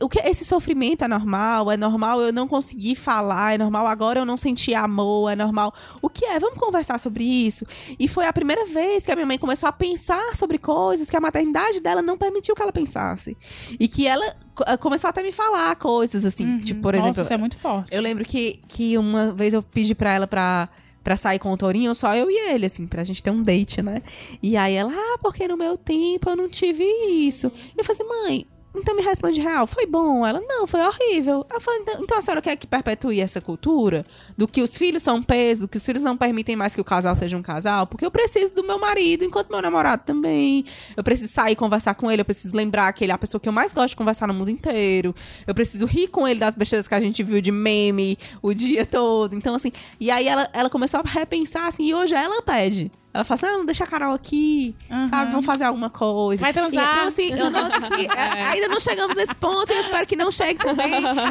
O, que esse sofrimento é normal? É normal eu não conseguir falar? É normal agora eu não sentir amor? É normal? O que é? Vamos conversar sobre isso? E foi a primeira vez que a minha mãe começou a pensar sobre coisas que a maternidade dela não permitiu que ela pensasse. E que ela eh, começou até a me falar coisas, assim, Uhum. tipo, por Nossa, exemplo, isso é muito forte. eu lembro que, que uma vez eu pedi pra ela pra, pra sair com o Torinho, só eu e ele, assim, pra gente ter um date, né? E aí ela, ah, porque no meu tempo eu não tive isso. Eu falei assim, mãe, então me responde real, foi bom? Ela, não, foi horrível. Eu falei, então, então a senhora quer que perpetue essa cultura? Do que os filhos são peso, do que os filhos não permitem mais que o casal seja um casal? Porque eu preciso do meu marido, enquanto meu namorado também. Eu preciso sair conversar com ele, eu preciso lembrar que ele é a pessoa que eu mais gosto de conversar no mundo inteiro. Eu preciso rir com ele das besteiras que a gente viu de meme o dia todo. Então, assim, e aí ela, ela começou a repensar, assim, e hoje ela pede. Ela fala assim, ah, não deixa a Carol aqui, Aham. sabe? Vamos fazer alguma coisa. Vai transar. Então, assim, eu noto que é, ainda não chegamos nesse ponto e eu espero que não chegue também.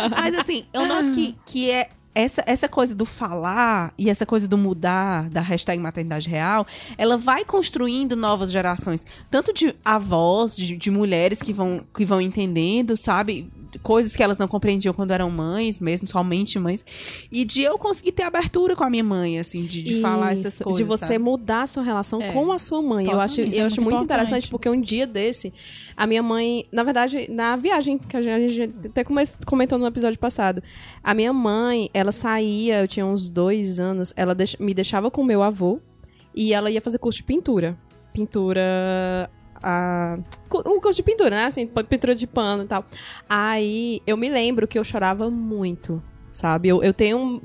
Mas, assim, eu noto que, que é essa, essa coisa do falar e essa coisa do mudar da hashtag maternidade real, ela vai construindo novas gerações. Tanto de avós, de, de mulheres que vão, que vão entendendo, sabe? Coisas que elas não compreendiam quando eram mães, mesmo, somente mães. E de eu conseguir ter abertura com a minha mãe, assim, de, de falar essas coisas. De você sabe? mudar a sua relação É. com a sua mãe. Eu acho, eu Isso acho é muito muito interessante porque um dia desse, a minha mãe, na verdade, na viagem, que a gente, até come- comentou no episódio passado, a minha mãe, ela saía, eu tinha uns dois anos, ela me deixava com meu avô e ela ia fazer curso de pintura. Pintura. A, um curso de pintura, né? Assim, pintura de pano e tal. Aí eu me lembro que eu chorava muito. Sabe? Eu, eu tenho. um-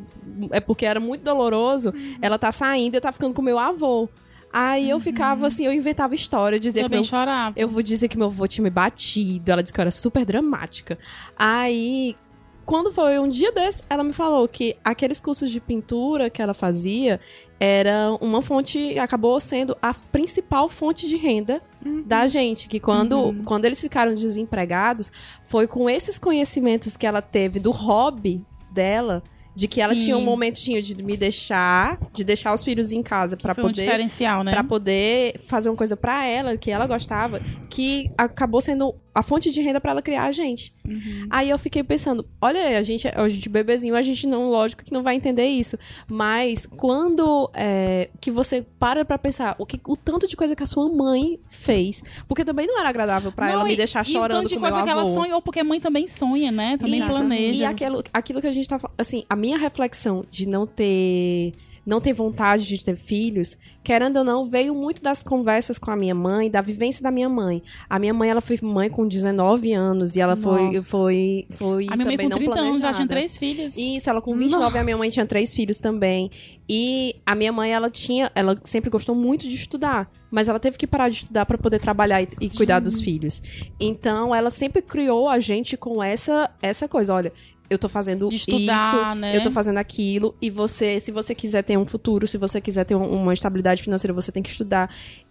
É porque era muito doloroso. Ela tá saindo, eu tava ficando com meu avô. Aí eu ficava assim, eu inventava história, dizia que meu chorava. eu vou dizer que meu avô tinha me batido. Ela disse que eu era super dramática. Aí, quando foi um dia desse, ela me falou que aqueles cursos de pintura que ela fazia era uma fonte, acabou sendo a principal fonte de renda da gente. Que quando, quando eles ficaram desempregados, foi com esses conhecimentos que ela teve do hobby dela. De que ela Sim. tinha um momentinho de me deixar, de deixar os filhos em casa pra Foi um poder diferencial, né? Pra poder fazer uma coisa pra ela que ela gostava, que acabou sendo a fonte de renda pra ela criar a gente. Uhum. Aí eu fiquei pensando, olha a gente, a gente bebezinho, a gente não, lógico que não vai entender isso, mas quando é, que você para pra pensar o, que, o tanto de coisa que a sua mãe fez, porque também não era agradável pra Não, ela me e- deixar e o chorando tanto de com coisa que ela sonhou, porque mãe também sonha, né? Também Isso. planeja. E aquilo, aquilo que a gente tá assim, a minha reflexão de não ter não ter vontade de ter filhos, querendo ou não, veio muito das conversas com a minha mãe, da vivência da minha mãe. A minha mãe, ela foi mãe com 19 anos e ela foi Nossa. foi foi a minha mãe também com não 30 anos já tinha três filhos. Isso, ela com 29, a minha mãe tinha três filhos também. E a minha mãe, ela tinha, ela sempre gostou muito de estudar, mas ela teve que parar de estudar para poder trabalhar e, e cuidar dos filhos. Então, ela sempre criou a gente com essa essa coisa, olha, eu tô fazendo estudar, isso, né? eu tô fazendo aquilo, e você, se você quiser ter um futuro, se você quiser ter um- uma estabilidade financeira, você tem que estudar.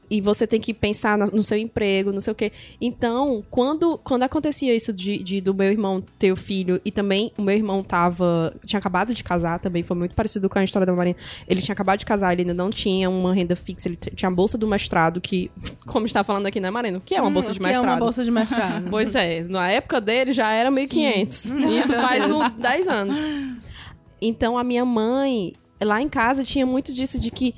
E você tem que pensar no seu emprego, não sei o quê. Então, quando, quando acontecia isso de, de- do meu irmão ter o filho, e também o meu irmão tava. tinha acabado de casar também, foi muito parecido com a história da Marina. Ele tinha acabado de casar, ele ainda não tinha uma renda fixa, ele tinha a bolsa do mestrado, que, como está falando aqui, né, Marina? O que é uma bolsa de que é mestrado? uma bolsa de mestrado. Pois é, na época dele já era 1.500. Isso faz uns 10 anos. Então a minha mãe, lá em casa, tinha muito disso de que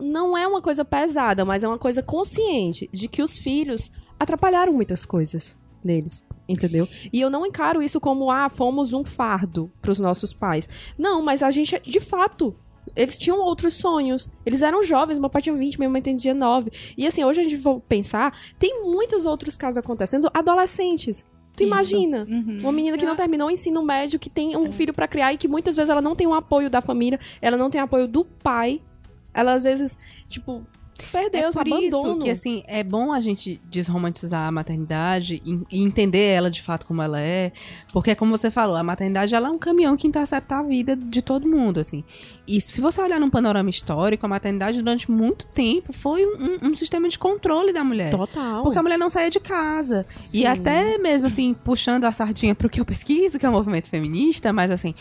não é uma coisa pesada, mas é uma coisa consciente de que os filhos atrapalharam muitas coisas neles. Entendeu? E eu não encaro isso como, ah, fomos um fardo pros nossos pais. Não, mas a gente, de fato, eles tinham outros sonhos. Eles eram jovens, meu pai tinha 20, minha mãe tem 19. E assim, hoje a gente for pensar, tem muitos outros casos acontecendo, adolescentes. Tu Isso. imagina? Uhum. Uma menina que não terminou o ensino médio, que tem um filho pra criar e que muitas vezes ela não tem o apoio da família, ela não tem apoio do pai. Ela às vezes, tipo, perdeu, é por abandono. isso que, assim, é bom a gente desromantizar a maternidade e, e entender ela de fato como ela é. Porque, como você falou, a maternidade ela é um caminhão que intercepta a vida de todo mundo, assim. E se você olhar num panorama histórico, a maternidade durante muito tempo foi um, um- sistema de controle da mulher. Total. Porque a mulher não saía de casa. E Sim. até mesmo assim, puxando a sardinha pro que eu pesquiso, que é o movimento feminista, mas assim,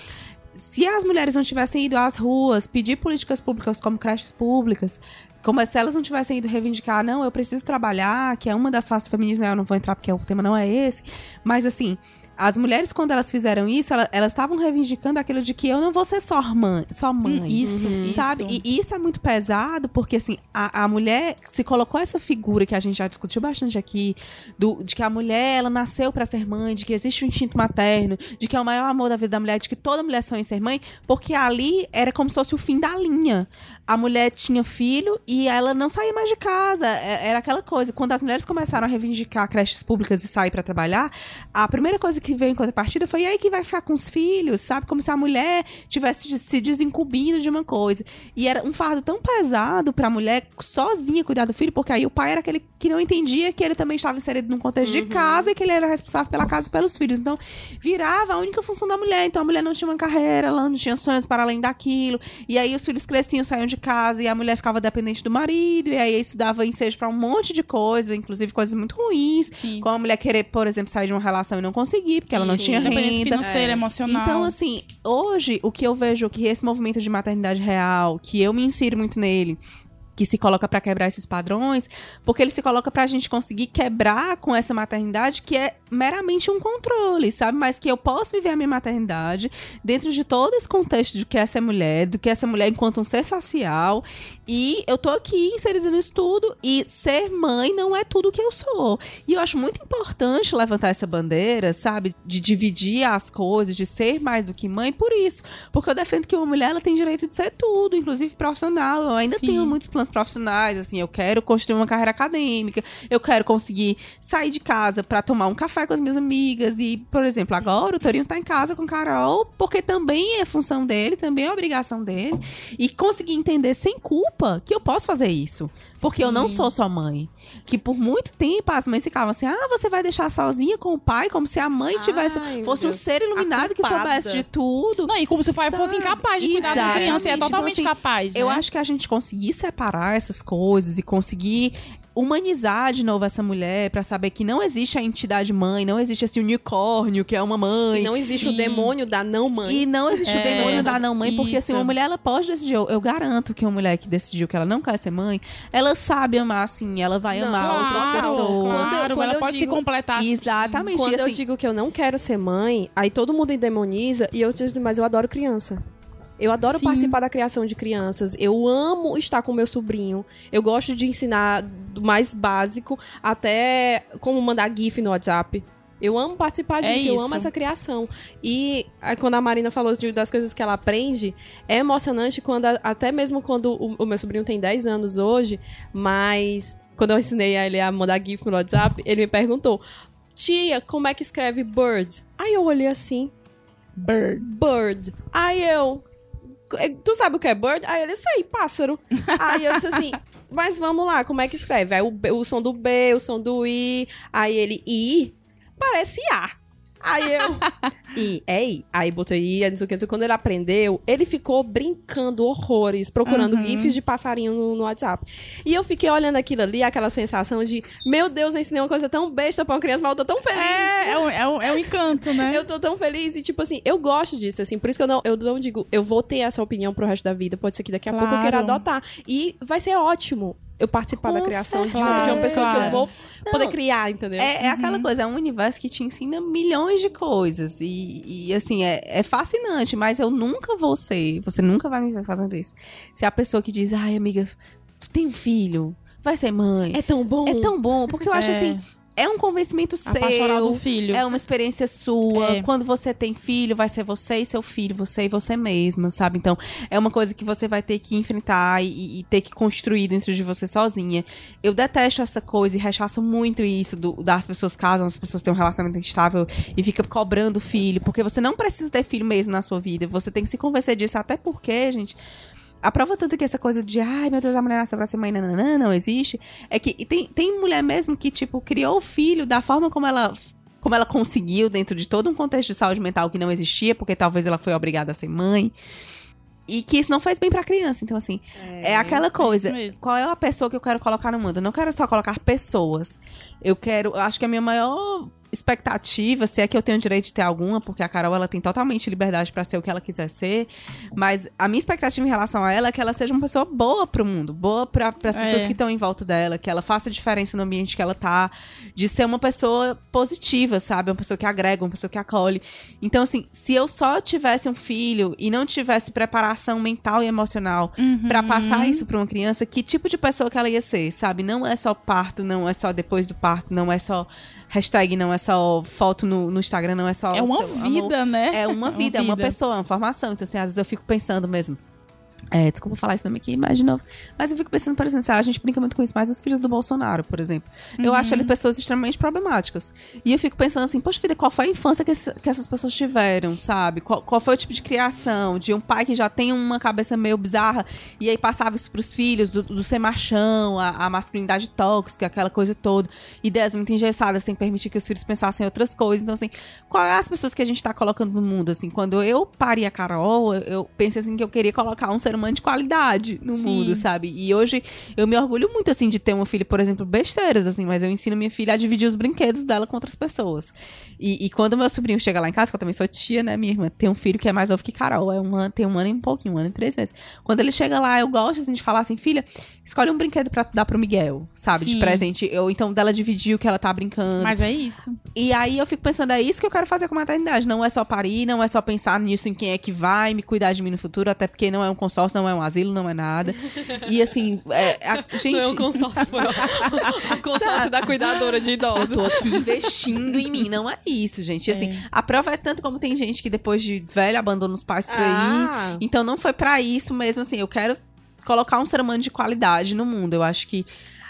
se as mulheres não tivessem ido às ruas pedir políticas públicas como creches públicas, como se elas não tivessem ido reivindicar, não, eu preciso trabalhar, que é uma das faces do feminismo, eu não vou entrar porque o tema não é esse, mas assim, as mulheres, quando elas fizeram isso, ela- elas estavam reivindicando aquilo de que eu não vou ser só mãe, só mãe. Isso, isso. Sabe? E isso é muito pesado, porque assim, a, a mulher se colocou essa figura que a gente já discutiu bastante aqui, do, de que a mulher, ela nasceu pra ser mãe, de que existe um instinto materno, de que é o maior amor da vida da mulher, de que toda mulher sonha em ser mãe, porque ali era como se fosse o fim da linha. A mulher tinha filho e ela não saía mais de casa. É- Era aquela coisa. Quando as mulheres começaram a reivindicar creches públicas e sair pra trabalhar, a primeira coisa que veio em contrapartida foi e aí que vai ficar com os filhos, sabe? Como se a mulher tivesse se desincumbindo de uma coisa. E era um fardo tão pesado pra mulher sozinha cuidar do filho, porque aí o pai era aquele que não entendia que ele também estava inserido num contexto de casa e que ele era responsável pela casa e pelos filhos. Então, virava a única função da mulher. Então, a mulher não tinha uma carreira, ela não tinha sonhos para além daquilo. E aí, os filhos cresciam, saíam de casa e a mulher ficava dependente do marido. E aí, isso dava ensejo pra um monte de coisa, inclusive coisas muito ruins. Sim. Como a mulher querer, por exemplo, sair de uma relação e não conseguir, porque ela não Sim. tinha renda. financeira, emocional. Então, assim, hoje o que eu vejo que esse movimento de maternidade real, que eu me insiro muito nele, que se coloca pra quebrar esses padrões, porque ele se coloca pra gente conseguir quebrar com essa maternidade que é meramente um controle, sabe? Mas que eu posso viver a minha maternidade dentro de todo esse contexto de que essa é mulher, do que essa mulher enquanto um ser social, e eu tô aqui inserida nisso tudo, e ser mãe não é tudo que eu sou. E eu acho muito importante levantar essa bandeira, sabe? De dividir as coisas, de ser mais do que mãe, por isso. Porque eu defendo que uma mulher ela tem direito de ser tudo, inclusive profissional. Eu ainda Sim. tenho muitos planos profissionais, assim, eu quero construir uma carreira acadêmica, eu quero conseguir sair de casa pra tomar um café com as minhas amigas. E, por exemplo, agora o Torinho tá em casa com Carol, porque também é função dele, também é obrigação dele. E conseguir entender sem culpa que eu posso fazer isso. Porque eu não Sim. sou sua mãe. Que por muito tempo as mães ficavam assim: ah, você vai deixar sozinha com o pai, como se a mãe tivesse. Ai, fosse um ser iluminado que soubesse de tudo. Não, e como se o pai fosse Sabe? incapaz de cuidar da criança. É Exatamente. totalmente Então, assim, capaz. Eu né? acho que a gente conseguir separar essas coisas e conseguir humanizar de novo essa mulher pra saber que não existe a entidade mãe, não existe assim o unicórnio que é uma mãe. E não existe o Sim. demônio da não mãe. E não existe o É, demônio da não mãe, porque assim, isso. uma mulher ela pode decidir. Eu, eu garanto que uma mulher que decidiu que ela não quer ser mãe, ela sabe amar assim, ela vai Não, amar outras Claro, pessoas. Claro, Quando eu- quando ela eu pode digo- se completar. assim. Exatamente. Quando e, eu assim, digo que eu não quero ser mãe, aí todo mundo endemoniza e eu digo, mas eu adoro criança. Eu adoro Sim. participar da criação de crianças. Eu amo estar com meu sobrinho. Eu gosto de ensinar do mais básico até como mandar GIF no WhatsApp. Eu amo participar É disso, eu isso. amo essa criação. E quando a Marina falou de- das coisas que ela aprende, é emocionante quando, até mesmo quando o, o meu sobrinho tem 10 anos hoje, mas quando eu ensinei a ele a mandar GIF no WhatsApp, ele me perguntou: Tia, como é que escreve bird? Aí eu olhei assim, Bird. bird. Aí eu. Tu sabe o que é bird? Aí ele, sei, pássaro. Aí eu disse assim, mas vamos lá, como é que escreve? Aí o, B- o som do B, o som do I. Aí ele, I, parece A. Aí eu, I, é I. Aí botei não sei o que, não sei. Quando ele aprendeu, ele ficou brincando horrores, procurando Uhum. gifs de passarinho no, no WhatsApp. E eu fiquei olhando aquilo ali, aquela sensação de, meu Deus, eu ensinei uma coisa tão besta pra uma criança, mas eu tô tão feliz. É, é um, é, um, é um encanto, né? Eu tô tão feliz e, tipo assim, eu gosto disso, assim. Por isso que eu não, eu não digo, eu vou ter essa opinião pro resto da vida. Pode ser que daqui a pouco eu queira Claro. adotar. E vai ser ótimo eu participar Com da criação de, de uma pessoa que eu vou Não, poder criar, entendeu? É, é aquela coisa, é um universo que te ensina milhões de coisas. E, e, assim, é, é fascinante, mas eu nunca vou ser, você nunca vai me ver fazendo isso. Se a pessoa que diz, ai, amiga, tu tem um filho, vai ser mãe. É tão bom. É, tão bom, porque eu acho É. assim, é um convencimento pastoral do seu. filho. É uma experiência sua. É. Quando você tem filho, vai ser você e seu filho, você e você mesma, sabe? Então, é uma coisa que você vai ter que enfrentar e, e ter que construir dentro de você sozinha. Eu detesto essa coisa e rechaço muito isso do- das pessoas casam, as pessoas têm um relacionamento instável e fica cobrando filho, porque você não precisa ter filho mesmo na sua vida. Você tem que se convencer disso, até porque, gente. A prova tanto que essa coisa de, ai meu Deus, a mulher nasceu pra ser mãe, nananã, não existe. É que tem, tem mulher mesmo que, tipo, criou o filho da forma como ela como ela conseguiu dentro de todo um contexto de saúde mental que não existia, porque talvez ela foi obrigada a ser mãe. E que isso não faz bem pra criança. Então, assim, é, aquela coisa. isso mesmo. Qual é a pessoa que eu quero colocar no mundo? Eu não quero só colocar pessoas. Eu quero. Eu acho que a minha maior expectativa, se é que eu tenho direito de ter alguma, porque a Carol ela tem totalmente liberdade pra ser o que ela quiser ser, mas a minha expectativa em relação a ela é que ela seja uma pessoa boa pro mundo, boa para as pessoas É. que estão em volta dela, que ela faça diferença no ambiente que ela tá, de ser uma pessoa positiva, sabe? Uma pessoa que agrega, uma pessoa que acolhe. Então, assim, se eu só tivesse um filho e não tivesse preparação mental e emocional Uhum. pra passar isso pra uma criança, que tipo de pessoa que ela ia ser, sabe? Não é só parto, não é só depois do parto, não é só hashtag, não é só foto no, no Instagram, não é só. É uma seu amor. vida, né? É uma vida, é uma pessoa, é uma formação. Então, assim, às vezes eu fico pensando mesmo. É, desculpa falar esse nome aqui, mas de novo. Mas eu fico pensando, por exemplo, a gente brinca muito com isso, mas os filhos do Bolsonaro, por exemplo. Eu acho ele pessoas extremamente problemáticas. E eu fico pensando assim, poxa vida, qual foi a infância que, esse- que essas pessoas tiveram, sabe? Qual, qual foi o tipo de criação? De um pai que já tem uma cabeça meio bizarra e aí passava isso pros filhos, do, do ser machão, a, a masculinidade tóxica, aquela coisa toda. Ideias muito engessadas, sem permitir que os filhos pensassem em outras coisas. Então, assim, qual é as pessoas que a gente tá colocando no mundo, assim? Quando eu parei a Carol, eu, eu pensei assim que eu queria colocar um ser humano de qualidade no Sim. mundo, sabe? E hoje eu me orgulho muito, assim, de ter uma filha, por exemplo, besteiras, assim, mas eu ensino minha filha a dividir os brinquedos dela com outras pessoas. E, e quando meu sobrinho chega lá em casa, que eu também sou tia, né, minha irmã, tem um filho que é mais novo que Carol, é um ano, tem um ano e um pouquinho, um ano e três meses. Quando ele chega lá, eu gosto, assim, de falar assim, filha, escolhe um brinquedo pra dar pro Miguel, sabe? De Sim. presente. Eu, então, dela dividir o que ela tá brincando. Mas é isso. E aí eu fico pensando, é isso que eu quero fazer com a maternidade. Não é só parir, não é só pensar nisso em quem é que vai me cuidar de mim no futuro, até porque não é um consórcio, não é um asilo, não é nada. E assim, é, a- gente. Não é um consórcio, foi o consórcio da cuidadora de Eu idosos. tô aqui investindo em mim, não é isso, gente. E, assim, É. a prova é tanto como tem gente que depois de velho abandona os pais por aí. Ah, Então não foi pra isso mesmo, assim, eu quero colocar um ser humano de qualidade no mundo. Eu acho que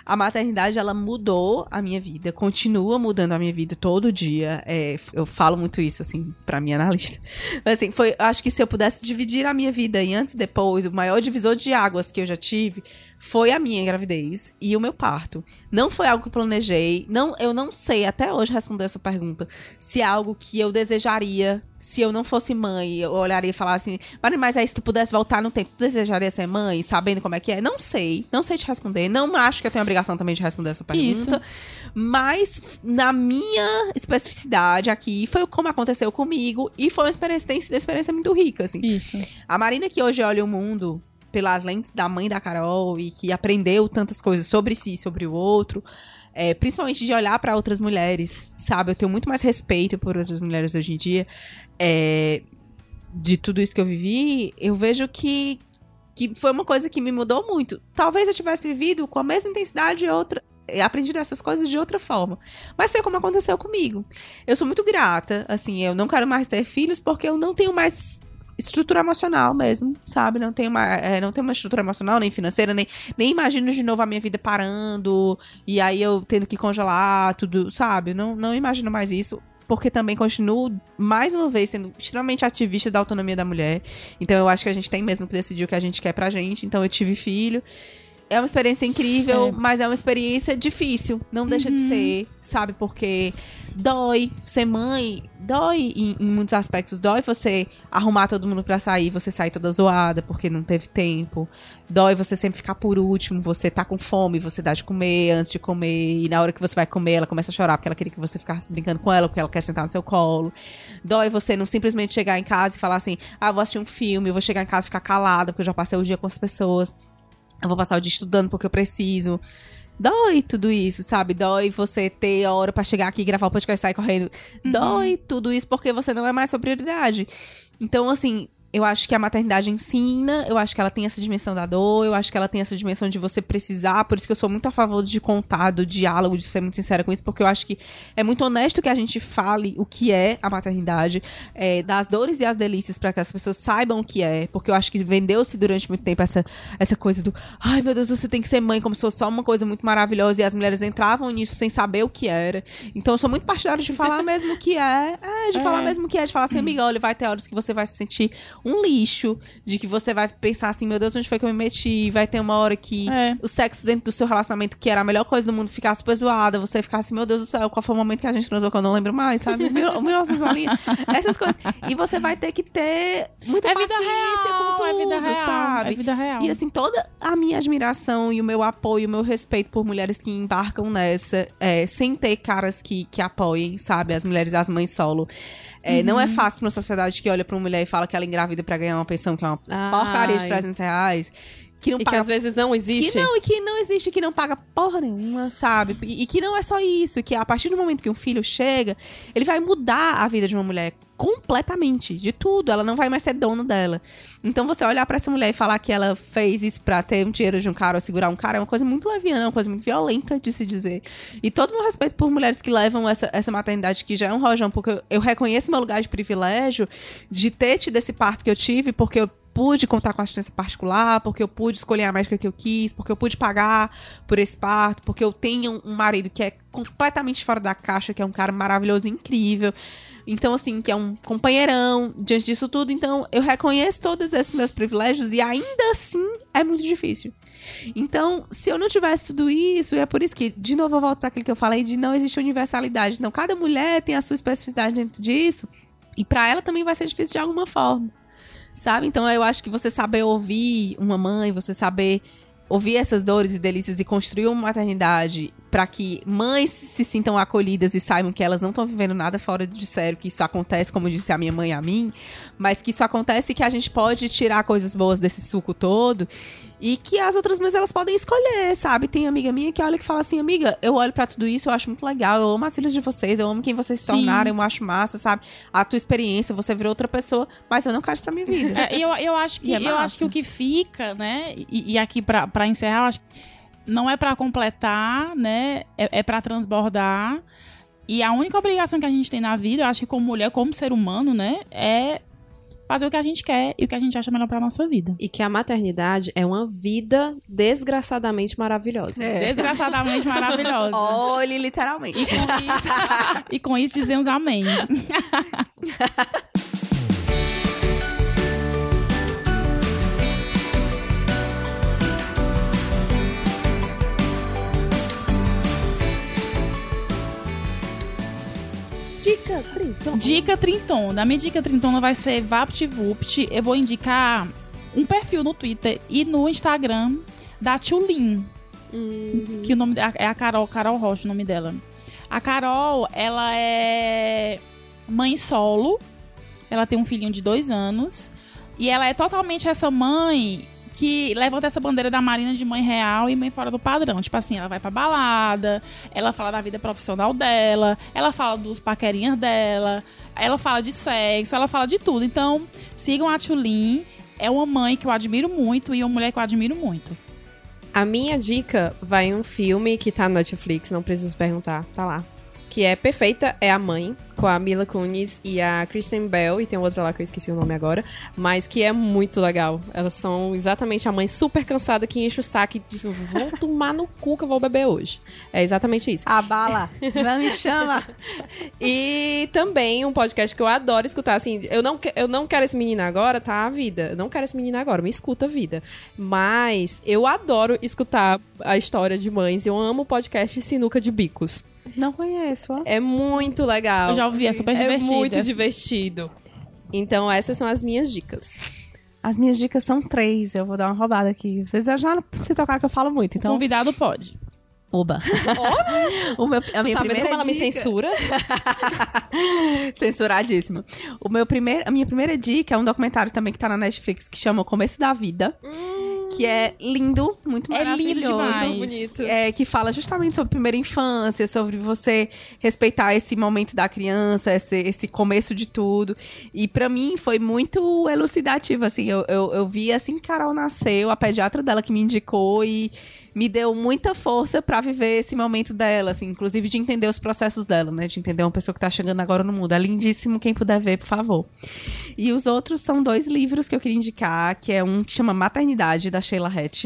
a maternidade, ela mudou a minha vida, continua mudando a minha vida todo dia. É, eu falo muito isso, assim, pra minha analista. Mas, assim, foi, acho que se eu pudesse dividir a minha vida em antes e depois, o maior divisor de águas que eu já tive foi a minha gravidez e o meu parto. Não foi algo que eu planejei. Não, eu não sei até hoje responder essa pergunta. Se é algo que eu desejaria, se eu não fosse mãe, eu olharia e falaria assim, mas aí se tu pudesse voltar no tempo, tu desejaria ser mãe, sabendo como é que é? Não sei, não sei te responder. Não acho que eu tenho obrigação também de responder essa pergunta. Isso. Mas na minha especificidade aqui, foi como aconteceu comigo e foi uma experiência, tem sido uma experiência muito rica, assim. Isso. A Marina que hoje olha o mundo pelas lentes da mãe da Carol e que aprendeu tantas coisas sobre si sobre o outro. É, principalmente de olhar para outras mulheres, sabe? Eu tenho muito mais respeito por outras mulheres hoje em dia. É, de tudo isso que eu vivi, eu vejo que, que foi uma coisa que me mudou muito. Talvez eu tivesse vivido com a mesma intensidade outra, aprendido essas coisas de outra forma. Mas foi como aconteceu comigo. Eu sou muito grata, assim, eu não quero mais ter filhos porque eu não tenho mais estrutura emocional mesmo, sabe? Não tem uma, é, não tem uma estrutura emocional, nem financeira, nem, nem imagino de novo a minha vida parando e aí eu tendo que congelar tudo, sabe? Não, não imagino mais isso. Porque também continuo, mais uma vez, sendo extremamente ativista da autonomia da mulher. Então eu acho que a gente tem mesmo que decidir o que a gente quer pra gente. Então eu tive filho é uma experiência incrível, é. mas é uma experiência difícil. Não deixa uhum. de ser, sabe? Porque dói ser mãe, dói em, em, muitos aspectos. Dói você arrumar todo mundo pra sair, você sair toda zoada porque não teve tempo. Dói você sempre ficar por último, você tá com fome, você dá de comer antes de comer. E na hora que você vai comer, ela começa a chorar porque ela queria que você ficasse brincando com ela, porque ela quer sentar no seu colo. Dói você não simplesmente chegar em casa e falar assim: ah, vou assistir um filme, vou chegar em casa e ficar calada porque eu já passei o dia com as pessoas eu vou passar o dia estudando porque eu preciso. Dói tudo isso, sabe? Dói você ter a hora para chegar aqui, gravar o podcast e sair correndo. Uhum. Dói tudo isso porque você não é mais sua prioridade. Então, assim, eu acho que a maternidade ensina, eu acho que ela tem essa dimensão da dor, eu acho que ela tem essa dimensão de você precisar, por isso que eu sou muito a favor de contar, do diálogo, de ser muito sincera com isso, porque eu acho que é muito honesto que a gente fale o que é a maternidade, é, das dores e as delícias, para que as pessoas saibam o que é, porque eu acho que vendeu-se durante muito tempo essa, essa coisa do, ai meu Deus, você tem que ser mãe, como se fosse só uma coisa muito maravilhosa, e as mulheres entravam nisso sem saber o que era. Então eu sou muito partidária de falar mesmo o que é, é de é. falar mesmo o que é, de falar assim, amiga, olha, vai ter horas que você vai se sentir um lixo, de que você vai pensar assim, meu Deus, onde foi que eu me meti? Vai ter uma hora que é. o sexo dentro do seu relacionamento, que era a melhor coisa do mundo, ficar super zoada, você ficar assim, meu Deus do céu, qual foi o momento que a gente transou que eu não lembro mais, sabe? 1900 essas coisas. E você vai ter que ter muita é paciência real, com tudo, é vida real, sabe? É vida real. E assim, toda a minha admiração e o meu apoio, o meu respeito por mulheres que embarcam nessa, é, sem ter caras que, que apoiem, sabe? As mulheres, as mães solo. É, uhum. Não é fácil pra uma sociedade que olha pra uma mulher e fala que ela é engravida pra ganhar uma pensão, que é uma Ai. porcaria de 300 reais. Que não e paga... que às vezes não existe. Que não, e que não existe, que não paga porra nenhuma, sabe? E, e que não é só isso, que a partir do momento que um filho chega, ele vai mudar a vida de uma mulher completamente, de tudo. Ela não vai mais ser dona dela. Então você olhar para essa mulher e falar que ela fez isso pra ter um dinheiro de um cara ou segurar um cara é uma coisa muito leviana, é uma coisa muito violenta de se dizer. E todo o meu respeito por mulheres que levam essa, essa maternidade que já é um rojão, porque eu, eu reconheço meu lugar de privilégio de ter tido esse parto que eu tive, porque eu pude contar com assistência particular, porque eu pude escolher a médica que eu quis, porque eu pude pagar por esse parto, porque eu tenho um marido que é completamente fora da caixa, que é um cara maravilhoso, incrível. Então, assim, que é um companheirão diante disso tudo. Então, eu reconheço todos esses meus privilégios e ainda assim é muito difícil. Então, se eu não tivesse tudo isso, e é por isso que, de novo, eu volto para aquilo que eu falei de não existe universalidade. Então, cada mulher tem a sua especificidade dentro disso. E para ela também vai ser difícil de alguma forma. Sabe? Então, eu acho que você saber ouvir uma mãe, você saber ouvir essas dores e delícias e construir uma maternidade para que mães se sintam acolhidas e saibam que elas não estão vivendo nada fora de sério, que isso acontece, como disse a minha mãe a mim, mas que isso acontece e que a gente pode tirar coisas boas desse suco todo e que as outras mães elas podem escolher, sabe? Tem amiga minha que olha que fala assim, amiga, eu olho para tudo isso, eu acho muito legal, eu amo as filhas de vocês, eu amo quem vocês se tornaram, eu acho massa, sabe? A tua experiência, você virou outra pessoa, mas eu não quero isso pra minha vida. É, eu, eu acho que é eu acho que o que fica, né? E, e aqui para encerrar, eu acho que não é para completar, né? É, é para transbordar. E a única obrigação que a gente tem na vida, eu acho que como mulher, como ser humano, né, é fazer o que a gente quer e o que a gente acha melhor para nossa vida. E que a maternidade é uma vida desgraçadamente maravilhosa. É. Desgraçadamente maravilhosa. Olhe, literalmente. E com isso, e com isso dizemos amém. Dica trintona. Dica trintona. A minha dica trintona vai ser VaptVupt. Eu vou indicar um perfil no Twitter e no Instagram da Tulin. Hum, Que o nome é a Carol, Carol Rocha, o nome dela. A Carol, ela é mãe solo. Ela tem um filhinho de dois anos. E ela é totalmente essa mãe que levanta essa bandeira da Marina de mãe real e mãe fora do padrão. Tipo assim, ela vai pra balada, ela fala da vida profissional dela, ela fala dos paquerinhas dela, ela fala de sexo, ela fala de tudo. Então, sigam a Tulin. É uma mãe que eu admiro muito e uma mulher que eu admiro muito. A minha dica vai em um filme que tá no Netflix, não preciso perguntar, tá lá. Que é Perfeita é a Mãe, com a Mila Kunis e a Kristen Bell, e tem outra lá que eu esqueci o nome agora, mas que é muito legal. Elas são exatamente a mãe super cansada que enche o saco e diz: Vou tomar no cu que eu vou beber hoje. É exatamente isso. A bala, não me chama. E também um podcast que eu adoro escutar, assim, eu não, eu não quero esse menino agora, tá? A vida. Eu não quero esse menino agora, me escuta a vida. Mas eu adoro escutar a história de mães. Eu amo o podcast Sinuca de Bicos. Não conheço, ó. É muito legal. Eu já ouvi, é super É divertido. muito divertido. Então, essas são as minhas dicas. As minhas dicas são três. Eu vou dar uma roubada aqui. Vocês já se tocaram que eu falo muito, O então. convidado pode. Oba. o meu, a minha tá primeira como ela me censura? Censuradíssimo. O meu primeiro, a minha primeira dica é um documentário também que tá na Netflix que chama O Começo da Vida. Que é lindo, muito É lindo maravilhoso. demais. bonito. É, que fala justamente sobre primeira infância, sobre você respeitar esse momento da criança, esse, esse começo de tudo. E pra mim foi muito elucidativo, assim. Eu, eu, eu vi assim que Carol nasceu, a pediatra dela que me indicou e me deu muita força pra viver esse momento dela, assim, inclusive de entender os processos dela, né? De entender uma pessoa que tá chegando agora no mundo. É lindíssimo, quem puder ver, por favor. E os outros são dois livros que eu queria indicar, que é um que chama Maternidade, da Sheila Hatch,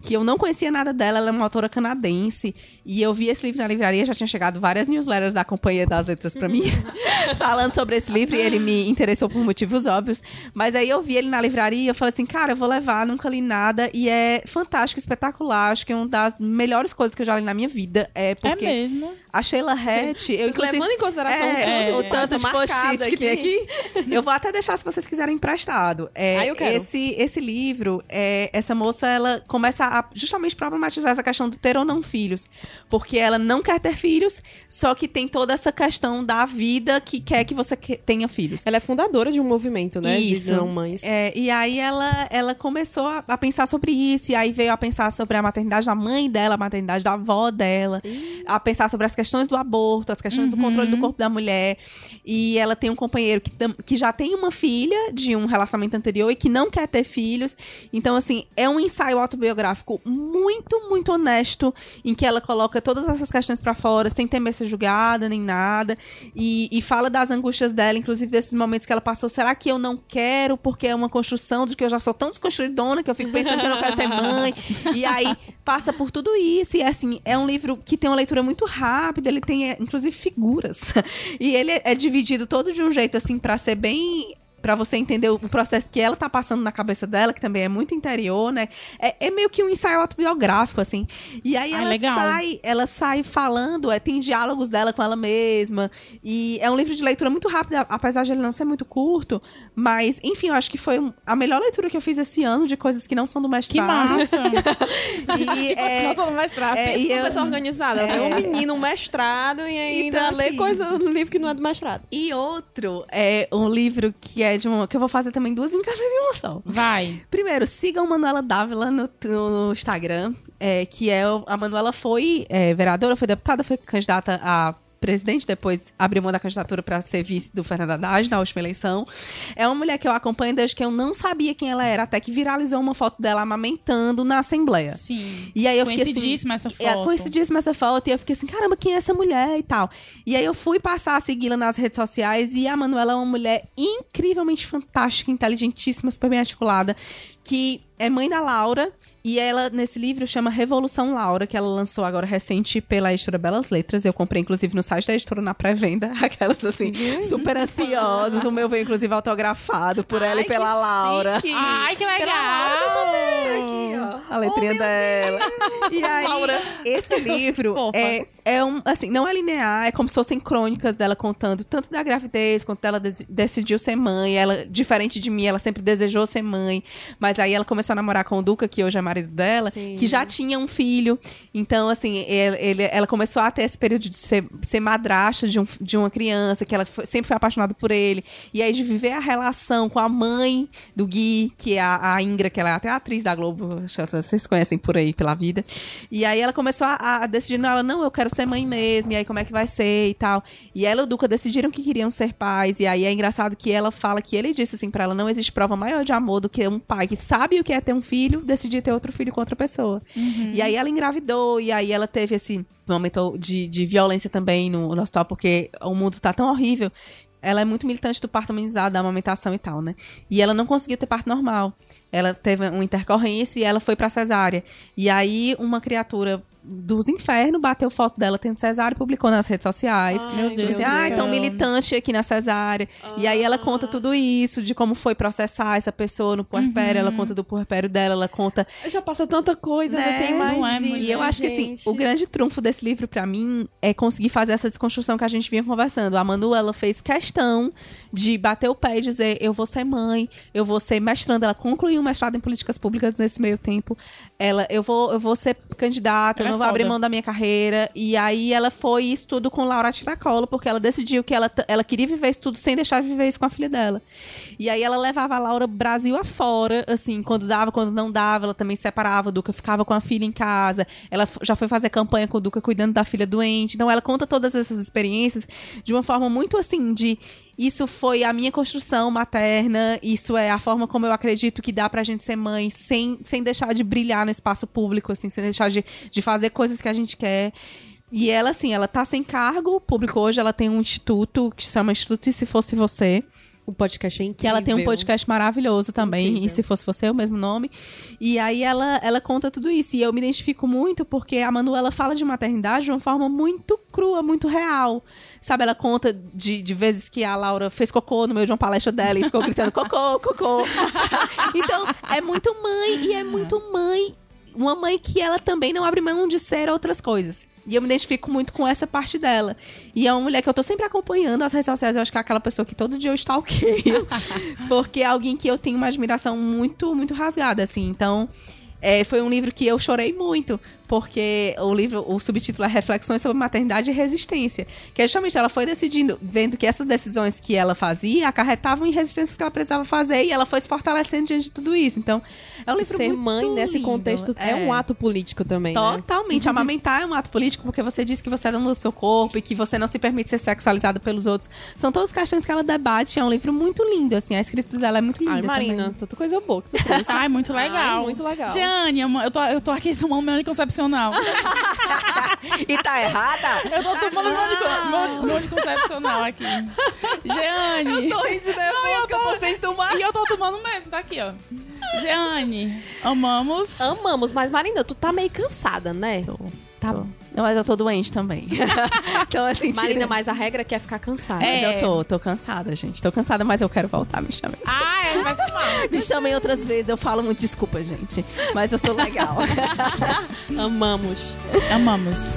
que eu não conhecia nada dela, ela é uma autora canadense, e eu vi esse livro na livraria, já tinha chegado várias newsletters da Companhia das Letras pra mim, falando sobre esse livro, e ele me interessou por motivos óbvios, mas aí eu vi ele na livraria, e eu falei assim, cara, eu vou levar, nunca li nada, e é fantástico, espetacular, acho que é uma das melhores coisas que eu já li na minha vida, é porque É mesmo. a Sheila Hatch, eu inclusive... Levando em consideração É, o o tanto, de marcado post-it que tem aqui. Eu vou até deixar se vocês quiserem emprestado. É, Ah, eu quero. Esse, esse livro, é, essa moça, ela começa a justamente problematizar essa questão do ter ou não filhos. Porque ela não quer ter filhos, só que tem toda essa questão da vida que quer que você tenha filhos. Ela é fundadora de um movimento, né? De Isso. não mães. É, e aí ela, ela começou a, a pensar sobre isso, e aí veio a pensar sobre a maternidade da mãe dela, a maternidade da avó dela, a pensar sobre as questões do aborto, as questões do Uhum. controle do corpo da mulher. E ela tem um companheiro que, que já tem uma filha de um relacionamento anterior e que não quer ter filhos. Então, assim, é um ensaio autobiográfico muito, muito honesto, em que ela coloca todas essas questões pra fora, sem temer ser julgada, nem nada. E, e fala das angústias dela, inclusive desses momentos que ela passou. Será que eu não quero porque é uma construção de que eu já sou tão desconstruidona que eu fico pensando que eu não quero ser mãe? E aí passa por tudo isso. E assim, é um livro que tem uma leitura muito rápida, ele tem, é, inclusive, figuras. E ele é dividido todo de um jeito, assim, pra ser bem. Pra você entender o processo que ela tá passando na cabeça dela, que também é muito interior, né? É, é meio que um ensaio autobiográfico, assim. E aí Ah, ela legal. sai, ela sai falando, é, tem diálogos dela com ela mesma. E é um livro de leitura muito rápido, apesar de ele não ser muito curto. Mas, enfim, eu acho que foi um- a melhor leitura que eu fiz esse ano de coisas que não são do Que mestrado. massa. E, tipo, é, é, no mestrado. é, Pensa e numa eu- pessoa organizada. É. É um menino, um mestrado e ainda Então, lê coisa no livro que não é do mestrado. E outro é um livro que é de uma. que eu vou fazer também duas indicações em uma só. Vai. Primeiro, sigam Manuela Dávila no, no Instagram, é, que é o- a Manuela foi é, vereadora, foi deputada, foi candidata a presidente, depois abriu mão da candidatura para ser vice do Fernando Haddad na última eleição. É uma mulher que eu acompanho desde que eu não sabia quem ela era, até que viralizou uma foto dela amamentando na Assembleia. Sim. E aí eu fiquei assim, essa foto. é, coincidíssima essa foto e eu fiquei assim, caramba, quem é essa mulher e tal. E aí eu fui passar a segui-la nas redes sociais e a Manuela é uma mulher incrivelmente fantástica, inteligentíssima, super bem articulada, que é mãe da Laura E ela, nesse livro, chama Revolução Laura, que ela lançou agora recente pela editora Belas Letras. Eu comprei, inclusive, no site da editora na pré-venda. Aquelas, assim, super ansiosas. O meu veio, inclusive, autografado por ela Ai, e pela que Laura. chique. Ai, que legal! Pela Laura, deixa eu ver aqui, ó. A letrinha Oh, dela. E aí, Laura. esse livro é, é um, assim, não é linear, é como se fossem crônicas dela contando tanto da gravidez, quanto dela des- decidiu ser mãe. Ela, diferente de mim, ela sempre desejou ser mãe. Mas aí ela começou a namorar com o Duca, que hoje é marido dela, Sim. que já tinha um filho. Então, assim, ele, ele- ela começou a ter esse período de ser, ser madrasta de, um- de uma criança, que ela foi- sempre foi apaixonada por ele. E aí de viver a relação com a mãe do Gui, que é a, a Ingra, que ela é até atriz da Globo, vocês conhecem por aí, pela vida. E aí ela começou a, a decidir, não, ela, não, eu quero ser mãe mesmo, e aí como é que vai ser e tal. E ela e o Duca decidiram que queriam ser pais, e aí é engraçado que ela fala que ele disse assim pra ela, não existe prova maior de amor do que um pai que sabe o que é ter um filho, decidir ter outro filho com outra pessoa. E aí ela engravidou, e aí ela teve esse momento de, de violência também no, no hospital, porque o mundo tá tão horrível. Ela é muito militante do parto humanizado, da amamentação e tal, né? E ela não conseguiu ter parto normal. Ela teve uma intercorrência e ela foi pra cesárea. E aí uma criatura dos infernos bateu foto dela tendo cesárea e publicou nas redes sociais. Ai, Meu Tipo Deus assim, do ah, então militante aqui na cesárea. E aí ela conta tudo isso, de como foi processar essa pessoa no puerpério, ela conta do puerpério dela, ela conta Já passa tanta coisa, Né? tem mais Não é e eu acho que assim, gente. o grande trunfo desse livro pra mim é conseguir fazer essa desconstrução que a gente vinha conversando. A Manu, ela fez questão de bater o pé e dizer, eu vou ser mãe, eu vou ser mestranda. Ela concluiu um mestrado em políticas públicas nesse meio tempo. Ela, eu vou, eu vou ser candidata, eu Ela não é vou abrir foda. mão da minha carreira. E aí ela foi isso tudo com Laura Tiracolo, porque ela decidiu que ela, ela queria viver isso tudo sem deixar de viver isso com a filha dela. E aí ela levava a Laura Brasil afora, assim, quando dava, quando não dava, ela também separava, o Duca ficava com a filha em casa, ela já foi fazer campanha com o Duca cuidando da filha doente. Então ela conta todas essas experiências de uma forma muito assim de isso foi a minha construção materna, isso é a forma como eu acredito que dá pra gente ser mãe sem, sem deixar de brilhar no espaço público, assim, sem deixar de, de fazer coisas que a gente quer. E ela, assim, ela tá sem cargo público hoje, ela tem um instituto que se chama Instituto E Se Fosse Você, O podcast é incrível. que ela tem um podcast maravilhoso também, Incrível. e se fosse você, é o mesmo nome. E aí ela, ela conta tudo isso. E eu me identifico muito porque a Manuela fala de maternidade de uma forma muito crua, muito real. Sabe, ela conta de, de vezes que a Laura fez cocô no meio de uma palestra dela e ficou gritando cocô, cocô. então, é muito mãe e é muito mãe. Uma mãe que ela também não abre mão de ser outras coisas. E eu me identifico muito com essa parte dela. E é uma mulher que eu tô sempre acompanhando nas redes sociais. Eu acho que é aquela pessoa que todo dia eu stalkeio. porque é alguém que eu tenho uma admiração muito, muito rasgada, assim. Então, é, foi um livro que eu chorei muito. Porque o livro, o subtítulo é Reflexões sobre Maternidade e Resistência. Que é justamente ela foi decidindo, vendo que essas decisões que ela fazia acarretavam em resistências que ela precisava fazer. E ela foi se fortalecendo diante de tudo isso. Então, é um livro Ser muito mãe nesse lindo. contexto é. um ato político também, né? Totalmente. Amamentar é um ato político porque você diz que você é dono do seu corpo e que você não se permite ser sexualizado pelos outros. São todas questões que ela debate. É um livro muito lindo, assim. A escrita dela é muito linda. Ai, Marina, também. tanta coisa boa que tu trouxe. Ai, muito legal. Ai, muito legal. Jeane, eu tô, eu tô aqui tomando meu anticoncepcional. e tá errada? Eu tô tomando meu antico- meu- meu anticoncepcional aqui. Jeane. tô rindo de nervoso que eu tô sem tomar. E eu tô tomando mesmo, tá aqui, ó. Jeane, amamos. Amamos, mas Marina, tu tá meio cansada, né? Tô, Tá tô. Não, mas eu tô doente também. então, assim, Marina, mas a regra é que é ficar cansada. Mas É. eu tô, tô cansada, gente. Tô cansada, mas eu quero voltar, me chamem. Ah, ele vai tomar. Me chamem outras vezes, eu falo muito desculpa, gente. Mas eu sou legal. Amamos. Amamos.